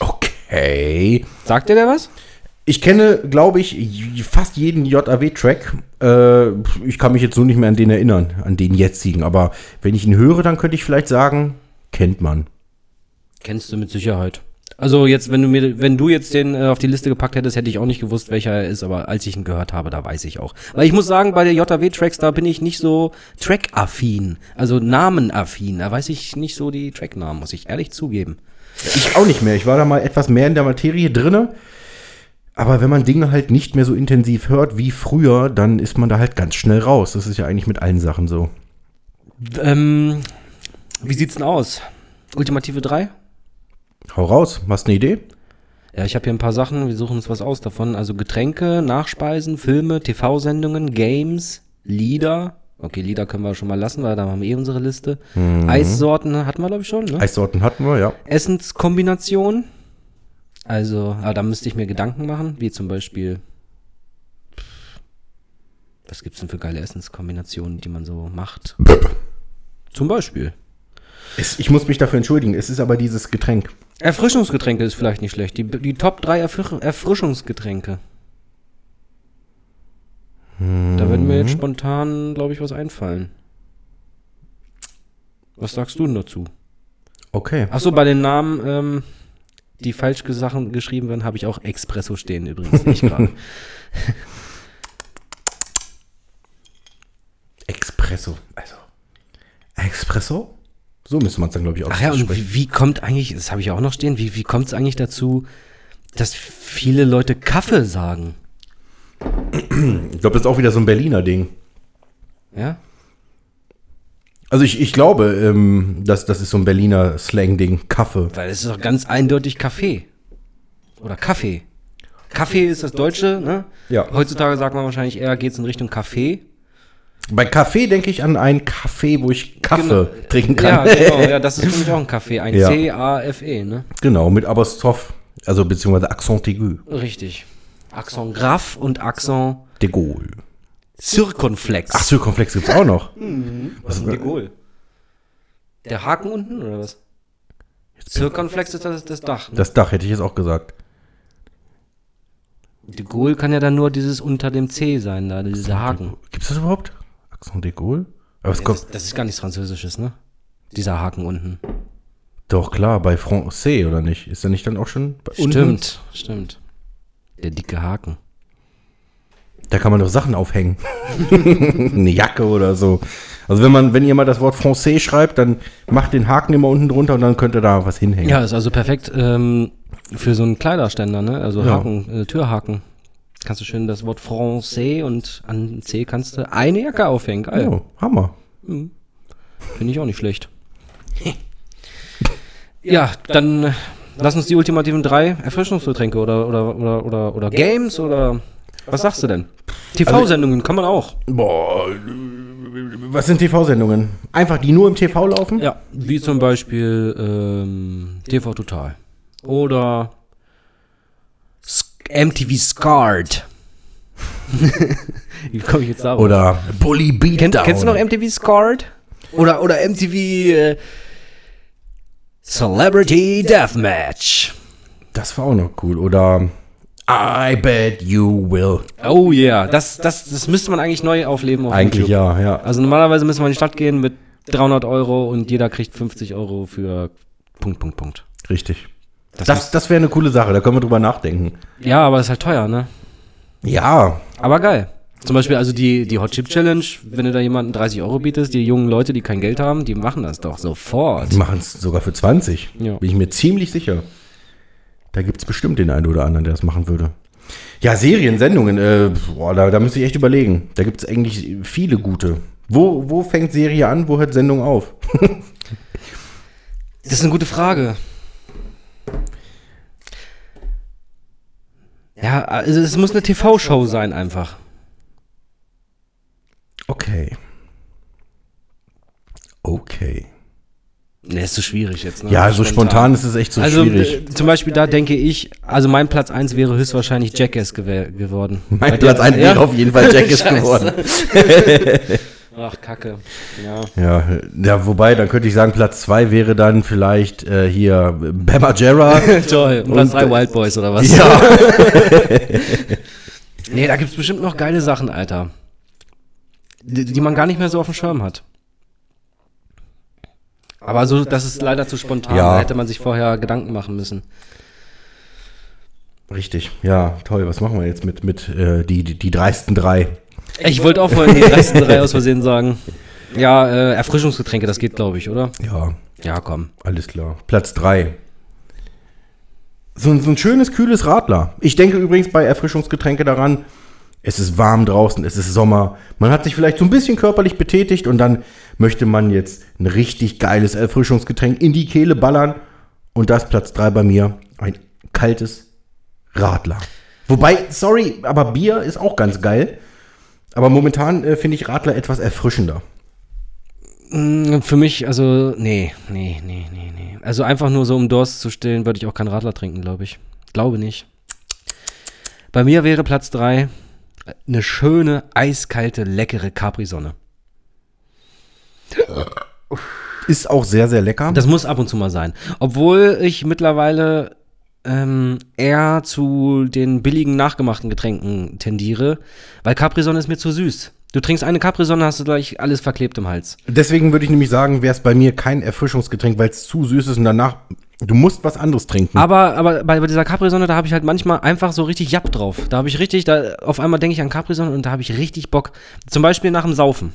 Okay. Sagt dir der was? Ich kenne, glaube ich, fast jeden JAW-Track. Äh, ich kann mich jetzt so nicht mehr an den erinnern, an den jetzigen. Aber wenn ich ihn höre, dann könnte ich vielleicht sagen, kennt man. Kennst du mit Sicherheit. Also jetzt, wenn du mir, wenn du jetzt den äh, auf die Liste gepackt hättest, hätte ich auch nicht gewusst, welcher er ist, aber als ich ihn gehört habe, da weiß ich auch. Weil ich muss sagen, bei der JW-Tracks, da bin ich nicht so Track-affin, also Namen-affin. Da weiß ich nicht so die Tracknamen, muss ich ehrlich zugeben. Ich auch nicht mehr. Ich war da mal etwas mehr in der Materie drinne. Aber wenn man Dinge halt nicht mehr so intensiv hört wie früher, dann ist man da halt ganz schnell raus. Das ist ja eigentlich mit allen Sachen so. Ähm, wie sieht's denn aus? Ultimative 3? Hau raus, hast eine Idee? Ja, ich habe hier ein paar Sachen, wir suchen uns was aus davon. Also Getränke, Nachspeisen, Filme, TV-Sendungen, Games, Lieder. Okay, Lieder können wir schon mal lassen, weil da haben wir eh unsere Liste. Eissorten hatten wir, glaube ich, schon. Ne? Eissorten hatten wir, ja. Essenskombination. Also, ah, da müsste ich mir Gedanken machen, wie zum Beispiel. Was gibt's denn für geile Essenskombinationen, die man so macht? Zum Beispiel. Es, ich muss mich dafür entschuldigen. Es ist aber dieses Getränk. Erfrischungsgetränke ist vielleicht nicht schlecht. Die, die Top 3 Erfrisch Erfrischungsgetränke. Da wird mir jetzt spontan, glaube ich, was einfallen. Was sagst du denn dazu? Okay. Achso, bei den Namen, ähm, die falsch Sachen geschrieben werden, habe ich auch Espresso stehen übrigens, ich gerade. Espresso. Also. Espresso? So müsste man es dann, glaube ich, Ach ja, und wie, wie kommt eigentlich, das habe ich auch noch stehen, wie, wie kommt es eigentlich dazu, dass viele Leute Kaffee sagen? Ich glaube, das ist auch wieder so ein Berliner Ding. Ja? Also ich, ich glaube, ähm, das, das ist so ein Berliner Slang-Ding. Kaffee. Weil es ist doch ganz eindeutig Kaffee. Oder Kaffee. Kaffee ist das Deutsche, ne? Ja. Heutzutage sagt man wahrscheinlich eher, geht es in Richtung Kaffee. Bei Kaffee denke ich an ein Kaffee, wo ich Kaffee Genau. trinken kann. Ja, genau, ja, das ist für mich auch ein Kaffee. Ein Ja. C-A-F-E, ne? Genau, mit Apostroph, also beziehungsweise Accent aigu. Richtig. Accent grave und Accent De Gaulle. Circonflex. Ach, Circumflex gibt's auch noch. was ist denn Gaulle? Der Haken unten oder was? Circonflex ist das, das Dach. Ne? Das Dach hätte ich jetzt auch gesagt. De Gaulle kann ja dann nur dieses unter dem C sein, da, dieser Haken. Gibt's das überhaupt? Accent de Gaulle? Aber es Ja, kommt, das, das ist gar nichts Französisches, ne? Dieser Haken unten. doch klar, bei Francais, oder nicht? Ist er nicht dann auch schon bei unten? Stimmt, stimmt. Der dicke Haken. Da kann man doch Sachen aufhängen. Eine Jacke oder so. Also wenn man, wenn ihr mal das Wort Francais schreibt, dann macht den Haken immer unten drunter und dann könnt ihr da was hinhängen. Ja, ist also perfekt ähm, für so einen Kleiderständer, ne? Also Ja. Haken, äh, Türhaken. Kannst du schön das Wort Francais und an C kannst du eine Jacke aufhängen. Geil. Oh, Hammer. Finde ich auch nicht schlecht. ja, dann äh, lass uns die ultimativen drei Erfrischungsgetränke oder, oder, oder, oder, oder Games oder was sagst du denn? TV-Sendungen kann man auch. Boah, was sind TV-Sendungen? Einfach die nur im TV laufen? Ja, wie zum Beispiel ähm, TV Total. Oder Sk- MTV Scarred. wie komme ich jetzt darauf? Oder Bully Beatdown. Kennt, kennst du noch MTV Scarred? Oder, oder MTV äh, Celebrity Deathmatch. Das war auch noch cool. Oder I bet you will. Oh yeah, das, das, das müsste man eigentlich neu aufleben auf Eigentlich YouTube. ja, ja. Also normalerweise müssen wir in die Stadt gehen mit 300 Euro und jeder kriegt 50 Euro für Punkt, Punkt, Punkt. Richtig. Das Das, das wäre eine coole Sache, da können wir drüber nachdenken. Ja, aber das ist halt teuer, ne? Ja, Aber geil. Zum Beispiel also die, die Hot Chip Challenge, wenn du da jemanden 30 Euro bietest, die jungen Leute, die kein Geld haben, die machen das doch sofort. die machen es sogar für 20. Ja. Bin ich mir ziemlich sicher. Da gibt es bestimmt den einen oder anderen, der das machen würde. Ja, Serien, Sendungen, äh, boah, da, da müsste ich echt überlegen. Da gibt es eigentlich viele gute. Wo, wo fängt Serie an, wo hört Sendung auf? Das ist eine gute Frage. Ja, also es muss eine TV-Show sein einfach. Okay. Okay. Ne, ist zu schwierig jetzt, ne? Ja, so spontan ist es echt so also schwierig. äh, zum Beispiel da denke ich, also mein Platz 1 wäre höchstwahrscheinlich Jackass gewä- geworden. Mein Bei Platz der- 1 ja? wäre auf jeden Fall Jackass geworden. Ach, Kacke. Ja. Ja, ja, wobei, dann könnte ich sagen, Platz 2 wäre dann vielleicht äh, hier Bama Jarrah. Toll. Und Platz Und, 3 äh, Wild Boys oder was? ja. Nee, da gibt's bestimmt noch geile Sachen, Alter. Die, die man gar nicht mehr so auf dem Schirm hat. Aber so, das ist leider zu spontan. Ja. Da hätte man sich vorher Gedanken machen müssen. Richtig, ja, toll. Was machen wir jetzt mit, mit äh, die, die, die dreisten drei? Ich wollte auch vorhin die ersten drei aus Versehen sagen. Ja, äh, Erfrischungsgetränke, das geht, glaube ich, oder? Ja, Ja, komm. alles klar. Platz 3. So, ein- so ein schönes, kühles Radler. Ich denke übrigens bei Erfrischungsgetränke daran, es ist warm draußen, es ist Sommer. Man hat sich vielleicht so ein bisschen körperlich betätigt und dann möchte man jetzt ein richtig geiles Erfrischungsgetränk in die Kehle ballern. Und das Platz 3 bei mir, ein kaltes Radler. Wobei, sorry, aber Bier ist auch ganz geil. Aber momentan äh, finde ich Radler etwas erfrischender. Mm, Für mich, also, nee, nee, nee, nee, nee. Also einfach nur so, um Durst zu stillen, würde ich auch keinen Radler trinken, glaube ich. Glaube nicht. Bei mir wäre Platz 3 eine schöne, eiskalte, leckere Capri-Sonne. Ist auch sehr, sehr lecker. Das muss ab und zu mal sein. Obwohl ich mittlerweile ähm, eher zu den billigen, nachgemachten Getränken tendiere, weil Capri-Sonne ist mir zu süß. Du trinkst eine Capri-Sonne, hast du gleich alles verklebt im Hals. Deswegen würde ich nämlich sagen, wäre es bei mir kein Erfrischungsgetränk, weil es zu süß ist und danach, du musst was anderes trinken. Aber, aber bei, bei dieser Capri-Sonne, da habe ich halt manchmal einfach so richtig Japp drauf. Da habe ich richtig, da auf einmal denke ich an Capri-Sonne und da habe ich richtig Bock. Zum Beispiel nach dem Saufen.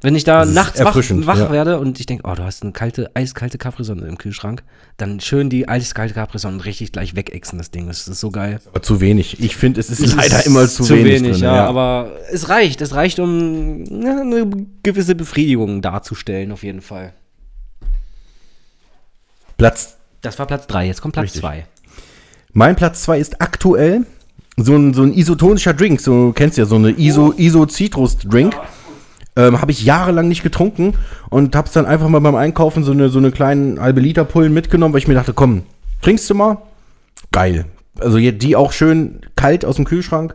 Wenn ich da nachts wach, wach ja. werde und ich denke, oh, du hast eine kalte, eiskalte Capri-Sonne im Kühlschrank, dann schön die eiskalte Capri-Sonne richtig gleich wegexen, das Ding. Das ist so geil. Aber zu wenig. Ich finde, es ist Es leider ist immer zu, wenig. drin, ja, aber es reicht. Es reicht, um ja, eine gewisse Befriedigung darzustellen, auf jeden Fall. Platz Das war Platz 3, jetzt kommt Platz Richtig. 2. Mein Platz 2 ist aktuell so ein, so ein isotonischer Drink. So, du kennst ja so eine Iso, Iso-Citrus-Drink. Ähm, habe ich jahrelang nicht getrunken und habe es dann einfach mal beim Einkaufen so eine, so eine kleinen halbe Liter Pullen mitgenommen, weil ich mir dachte, komm, trinkst du mal? Geil. Also die auch schön kalt aus dem Kühlschrank.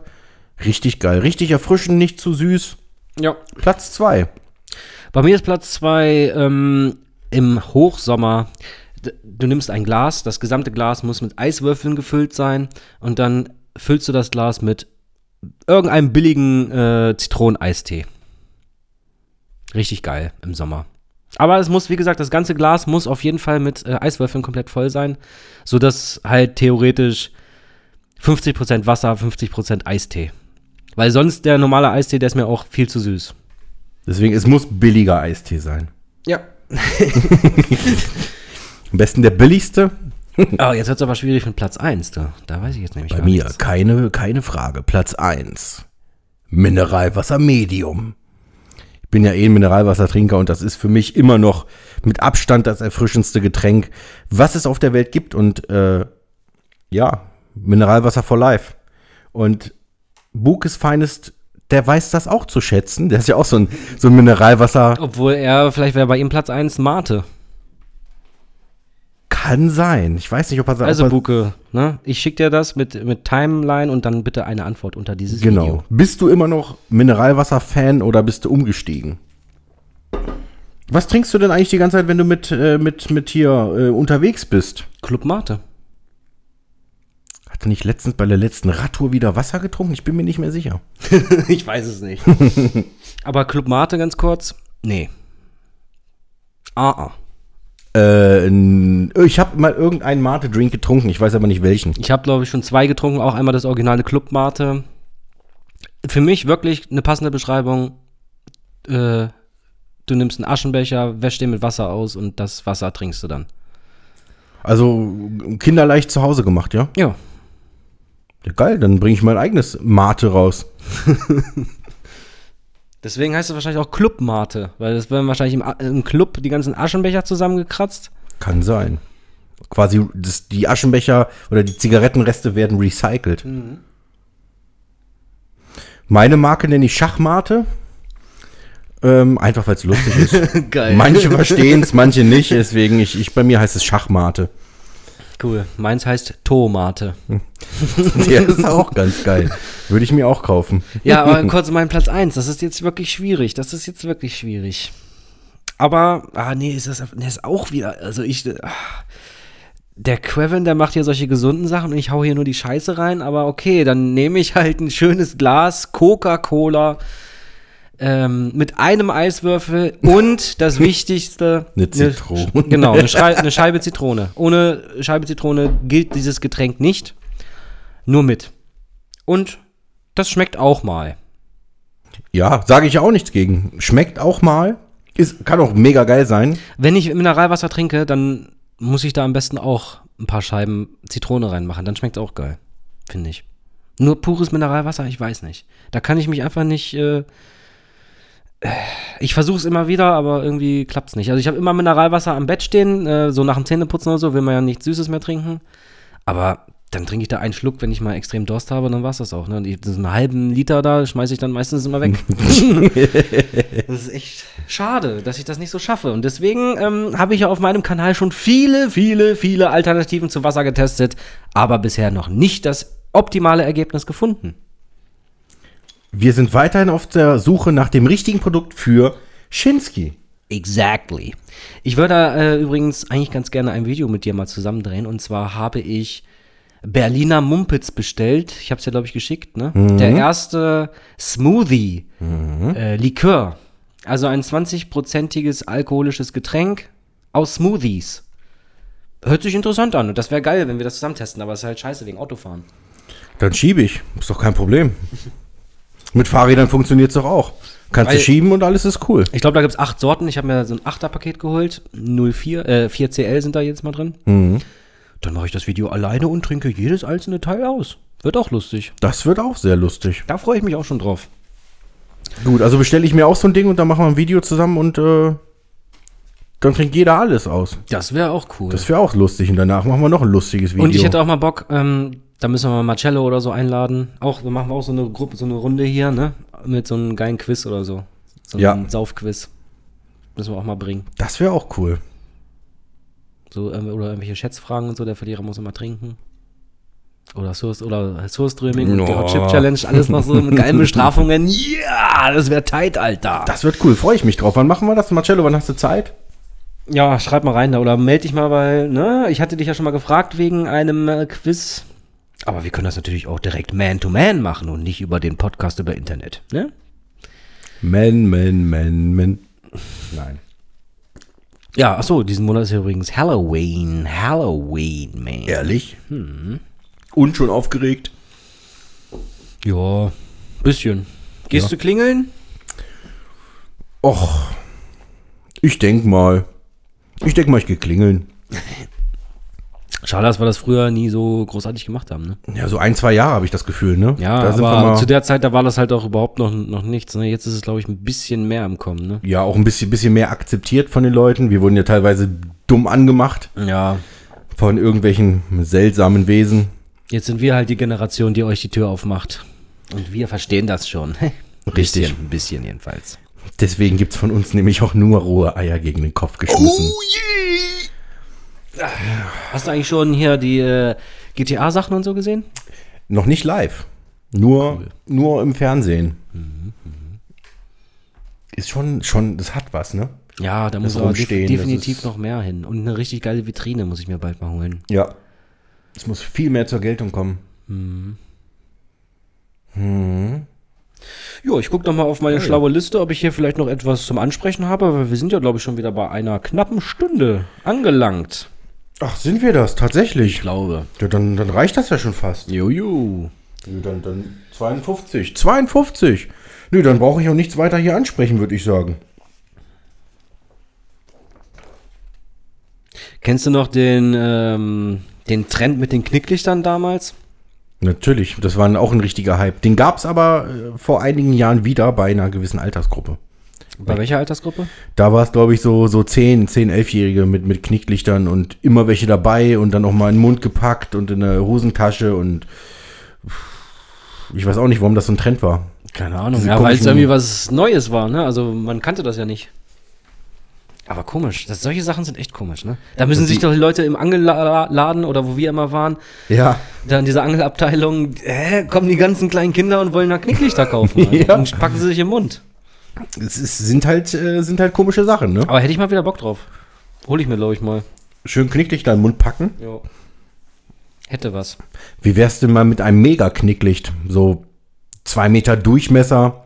Richtig geil. Richtig erfrischend, nicht zu süß. Ja. Platz 2. Bei mir ist Platz 2 ähm, im Hochsommer. Du nimmst ein Glas, das gesamte Glas muss mit Eiswürfeln gefüllt sein und dann füllst du das Glas mit irgendeinem billigen äh, Zitroneneistee. Richtig geil im Sommer. Aber es muss, wie gesagt, das ganze Glas muss auf jeden Fall mit äh, Eiswürfeln komplett voll sein, sodass halt theoretisch 50% Wasser, 50% Eistee. Weil sonst der normale Eistee, der ist mir auch viel zu süß. Deswegen, es muss billiger Eistee sein. Ja, Am besten der billigste. Oh, jetzt wird es aber schwierig mit Platz 1. Da, da weiß ich jetzt nämlich Bei gar mir, nichts. keine, keine Frage. Platz 1. Mineralwasser Medium. Ich bin ja eh ein Mineralwassertrinker und das ist für mich immer noch mit Abstand das erfrischendste Getränk, was es auf der Welt gibt. Und äh, ja, Mineralwasser for life. Und Bukes Finest, der weiß das auch zu schätzen. Der ist ja auch so ein, so ein Mineralwasser. Obwohl er, vielleicht wäre bei ihm Platz 1 Mate. Kann sein. Ich weiß nicht, ob er sagt. Also Buke, ne? Ich schicke dir das mit, mit Timeline und dann bitte eine Antwort unter dieses Genau. Video. Bist du immer noch Mineralwasser-Fan oder bist du umgestiegen? Was trinkst du denn eigentlich die ganze Zeit, wenn du mit, äh, mit, mit hier äh, unterwegs bist? Club Mate. Hatte nicht letztens bei der letzten Radtour wieder Wasser getrunken? Ich bin mir nicht mehr sicher. ich weiß es nicht. aber Club Mate ganz kurz? Nee. Ah, ah. Äh, ich habe mal irgendeinen Mate-Drink getrunken, ich weiß aber nicht welchen. Ich habe, glaube ich, schon zwei getrunken, auch einmal das originale Club Mate. Für mich wirklich eine passende Beschreibung. Äh, du nimmst einen Aschenbecher, wäschst den mit Wasser aus und das Wasser trinkst du dann. Also kinderleicht zu Hause gemacht, ja? Ja. ja geil, dann bringe ich mein eigenes Mate raus. Deswegen heißt es wahrscheinlich auch Clubmate, weil es werden wahrscheinlich im, im Club die ganzen Aschenbecher zusammengekratzt. Kann sein. Quasi das, die Aschenbecher oder die Zigarettenreste werden recycelt. Meine Marke nenne ich Schachmate. Ähm, einfach weil es lustig ist. Geil. Manche verstehen es, manche nicht. Deswegen, ich, ich, bei mir heißt es Schachmate. Cool. Meins heißt Tomate. Der ist auch ganz geil. Würde ich mir auch kaufen. Ja, aber kurz mein Platz 1. Das ist jetzt wirklich schwierig. Das ist jetzt wirklich schwierig. Aber, ah, nee, ist das, nee, ist auch wieder, also ich, ah, der Quevin, der macht hier solche gesunden Sachen und ich hau hier nur die Scheiße rein, aber okay, dann nehme ich halt ein schönes Glas Coca-Cola ähm, mit einem Eiswürfel und das Wichtigste, Eine Zitrone. Sch- genau, eine, Schrei eine Scheibe Zitrone. Ohne Scheibe Zitrone gilt dieses Getränk nicht, nur mit. Und das schmeckt auch mal. Ja, sage ich auch nichts gegen. Schmeckt auch mal. Ist, kann auch mega geil sein. Wenn ich Mineralwasser trinke, dann muss ich da am besten auch ein paar Scheiben Zitrone reinmachen. Dann schmeckt es auch geil, finde ich. Nur pures Mineralwasser, ich weiß nicht. Da kann ich mich einfach nicht. Äh, ich versuche es immer wieder, aber irgendwie klappt es nicht. Also ich habe immer Mineralwasser am Bett stehen, äh, so nach dem Zähneputzen oder so, will man ja nichts Süßes mehr trinken. Aber dann trinke ich da einen Schluck, wenn ich mal extrem Durst habe, dann war es das auch. Ne? Und ich- so einen halben Liter da schmeiße ich dann meistens immer weg. das ist echt schade, dass ich das nicht so schaffe. Und deswegen ähm, habe ich ja auf meinem Kanal schon viele, viele, viele Alternativen zu Wasser getestet, aber bisher noch nicht das optimale Ergebnis gefunden. Wir sind weiterhin auf der Suche nach dem richtigen Produkt für Schinsky. Exactly. Ich würde äh, übrigens eigentlich ganz gerne ein Video mit dir mal zusammendrehen. Und zwar habe ich Berliner Mumpitz bestellt. Ich habe es ja, glaube ich, geschickt. Ne? Der erste Smoothie äh, Likör. Also ein 20-prozentiges alkoholisches Getränk aus Smoothies. Hört sich interessant an. Und das wäre geil, wenn wir das zusammen testen. Aber es ist halt scheiße wegen Autofahren. Dann schiebe ich. Ist doch kein Problem. Mit Fahrrädern funktioniert es doch auch. Kannst Weil- du schieben und alles ist cool. Ich glaube, da gibt es acht Sorten. Ich habe mir so ein 8er-Paket geholt. 04, äh, 4CL sind da jetzt mal drin. Mhm. Dann mache ich das Video alleine und trinke jedes einzelne Teil aus. Wird auch lustig. Das wird auch sehr lustig. Da freue ich mich auch schon drauf. Gut, also bestelle ich mir auch so ein Ding und dann machen wir ein Video zusammen und äh, dann trinkt jeder alles aus. Das wäre auch cool. Das wäre auch lustig und danach machen wir noch ein lustiges Video. und ich hätte auch mal Bock, ähm, da müssen wir mal Marcello oder so einladen. Auch, wir machen auch so eine Gruppe, so eine Runde hier, ne? Mit so einem geilen Quiz oder so. So Ja. einem Saufquiz. Müssen wir auch mal bringen. das wäre auch cool. So, ähm, oder irgendwelche Schätzfragen und so, der Verlierer muss immer trinken. Oder Source, oder Source-Streaming, No. no. Chip-Challenge, alles noch so mit geilen Bestrafungen. Ja, das wäre tight, Alter. Das wird cool, freue ich mich drauf. Wann machen wir das? Marcello, wann hast du Zeit? Ja, schreib mal rein da oder melde dich mal, weil, ne, ich hatte dich ja schon mal gefragt wegen einem äh, Quiz. Aber wir können das natürlich auch direkt Man-to-Man machen und nicht über den Podcast über Internet, ne? Man, man, man, man. Nein. Ja, achso, diesen Monat ist ja übrigens Halloween. Halloween, man. Ehrlich? Und schon aufgeregt? Ja, bisschen. Gehst Ja. du klingeln? Och, ich denk mal. Ich denk mal, ich geh klingeln. Schade, dass wir das früher nie so großartig gemacht haben, ne? Ja, so ein, zwei Jahre habe ich das Gefühl, ne? Ja, da aber zu der Zeit, da war das halt auch überhaupt noch, noch nichts, ne? Jetzt ist es, glaube ich, ein bisschen mehr im Kommen, ne? ja auch ein bisschen, bisschen mehr akzeptiert von den Leuten. Wir wurden ja teilweise dumm angemacht Ja. von irgendwelchen seltsamen Wesen. Jetzt sind wir halt die Generation, die euch die Tür aufmacht. Und wir verstehen das schon. Richtig. Bisschen, ein bisschen jedenfalls. Deswegen gibt's von uns nämlich auch nur rohe Eier gegen den Kopf geschmissen. Hast du eigentlich schon hier die äh, GTA-Sachen und so gesehen? Noch nicht live. Nur, nur im Fernsehen. Ist schon, schon, das hat was, ne? Ja, da muss aber def definitiv noch mehr hin. Und eine richtig geile Vitrine muss ich mir bald mal holen. Ja. Es muss viel mehr zur Geltung kommen. Jo, ich gucke noch mal auf meine schlaue Liste, ob ich hier vielleicht noch etwas zum Ansprechen habe, weil wir sind ja, glaube ich, schon wieder bei einer knappen Stunde angelangt. Ach, sind wir das? Tatsächlich? glaube. Ja, dann, dann reicht das ja schon fast. Jojo. Nö, dann, dann 52. 52. Nö, dann brauche ich auch nichts weiter hier ansprechen, würde ich sagen. Kennst du noch den, ähm, den Trend mit den Knicklichtern damals? Natürlich, das war auch ein richtiger Hype. Den gab es aber äh, vor einigen Jahren wieder bei einer gewissen Altersgruppe. Bei welcher Altersgruppe? Da war es, glaube ich, so, so 10, 10, 11-Jährige mit, mit Knicklichtern und immer welche dabei und dann auch mal in den Mund gepackt und in eine Hosentasche und ich weiß auch nicht, warum das so ein Trend war. Keine Ahnung. Diese Ja, weil es irgendwie was Neues war, ne? Also man kannte das ja nicht. Aber komisch. Das, solche Sachen sind echt komisch, ne? Da müssen sich doch die Leute im Angelladen oder wo wir immer waren, Ja. da in dieser Angelabteilung, hä, kommen die ganzen kleinen Kinder und wollen da Knicklichter kaufen. Ja. Und packen sie sich im Mund. Es ist, sind, halt, äh, sind halt komische Sachen, ne? Aber hätte ich mal wieder Bock drauf. Hol ich mir, glaube ich, mal. Schön Knicklichter in den Mund packen. Ja. Hätte was. Wie wär's denn mal mit einem Mega-Knicklicht? So zwei Meter Durchmesser,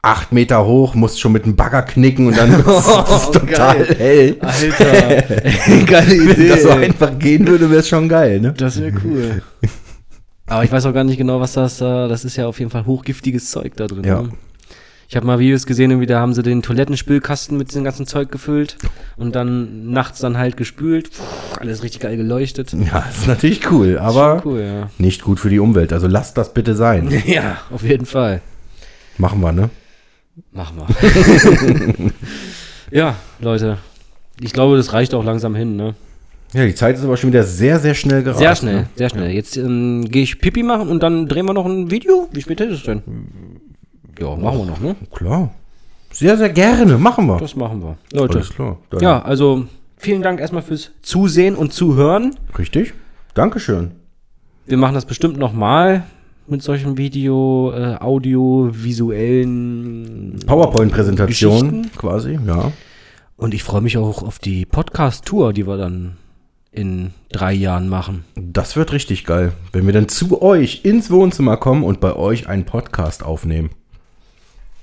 acht Meter hoch, musst schon mit einem Bagger knicken und dann ist es total geil. hell. Alter. Geile Idee. Wenn das so einfach gehen würde, wäre es schon geil, ne? Das wäre cool. Aber ich weiß auch gar nicht genau, was das da. Das ist ja auf jeden Fall hochgiftiges Zeug da drin. Ja. Ne? Ich habe mal Videos gesehen, irgendwie, da haben sie den Toilettenspülkasten mit diesem ganzen Zeug gefüllt und dann nachts dann halt gespült. Puh, alles richtig geil geleuchtet. Ja, ist natürlich cool, aber cool, ja. nicht gut für die Umwelt. Also lasst das bitte sein. Ja, auf jeden Fall. Machen wir, ne? Machen wir. ja, Leute. Ich glaube, das reicht auch langsam hin, ne? Ja, die Zeit ist aber schon wieder sehr, sehr schnell gerast. Sehr schnell, Ne? sehr schnell. Jetzt ähm, gehe ich Pipi machen und dann drehen wir noch ein Video. Wie spät ist es denn? Ja, machen wir noch, ne? Klar. Sehr, sehr gerne. Machen wir. Das machen wir. Leute. Alles klar. Dann- Ja, also vielen Dank erstmal fürs Zusehen und Zuhören. Richtig. Dankeschön. Wir machen das bestimmt nochmal mit solchen Video, äh, audiovisuellen PowerPoint-Präsentation Geschichten. quasi, ja. Und ich freue mich auch auf die Podcast-Tour, die wir dann in drei Jahren machen. Das wird richtig geil, wenn wir dann zu euch ins Wohnzimmer kommen und bei euch einen Podcast aufnehmen.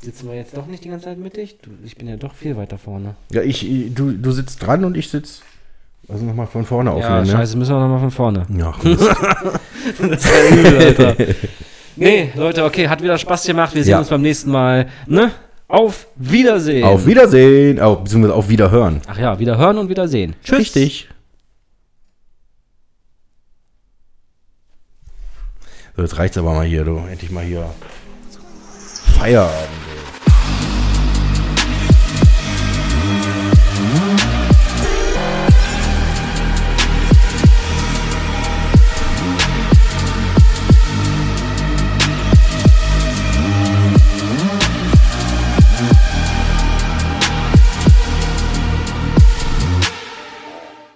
Sitzen wir jetzt doch nicht die ganze Zeit mittig? Du, ich bin ja doch viel weiter vorne. Ja, ich, du, du sitzt dran und ich sitz. Also nochmal von vorne Ja, aufnehmen, ne? scheiße, müssen wir nochmal von vorne. Ja. Das ist ja übel, Alter. Nee, Leute, okay, hat wieder Spaß gemacht. Wir sehen Ja. uns beim nächsten Mal. Ne? Auf Wiedersehen. Auf Wiedersehen, auf, beziehungsweise auf Wiederhören. Ach ja, wieder hören und wieder sehen. Tschüss. Richtig. So, jetzt reicht's aber mal hier, du. Endlich mal hier Feierabend.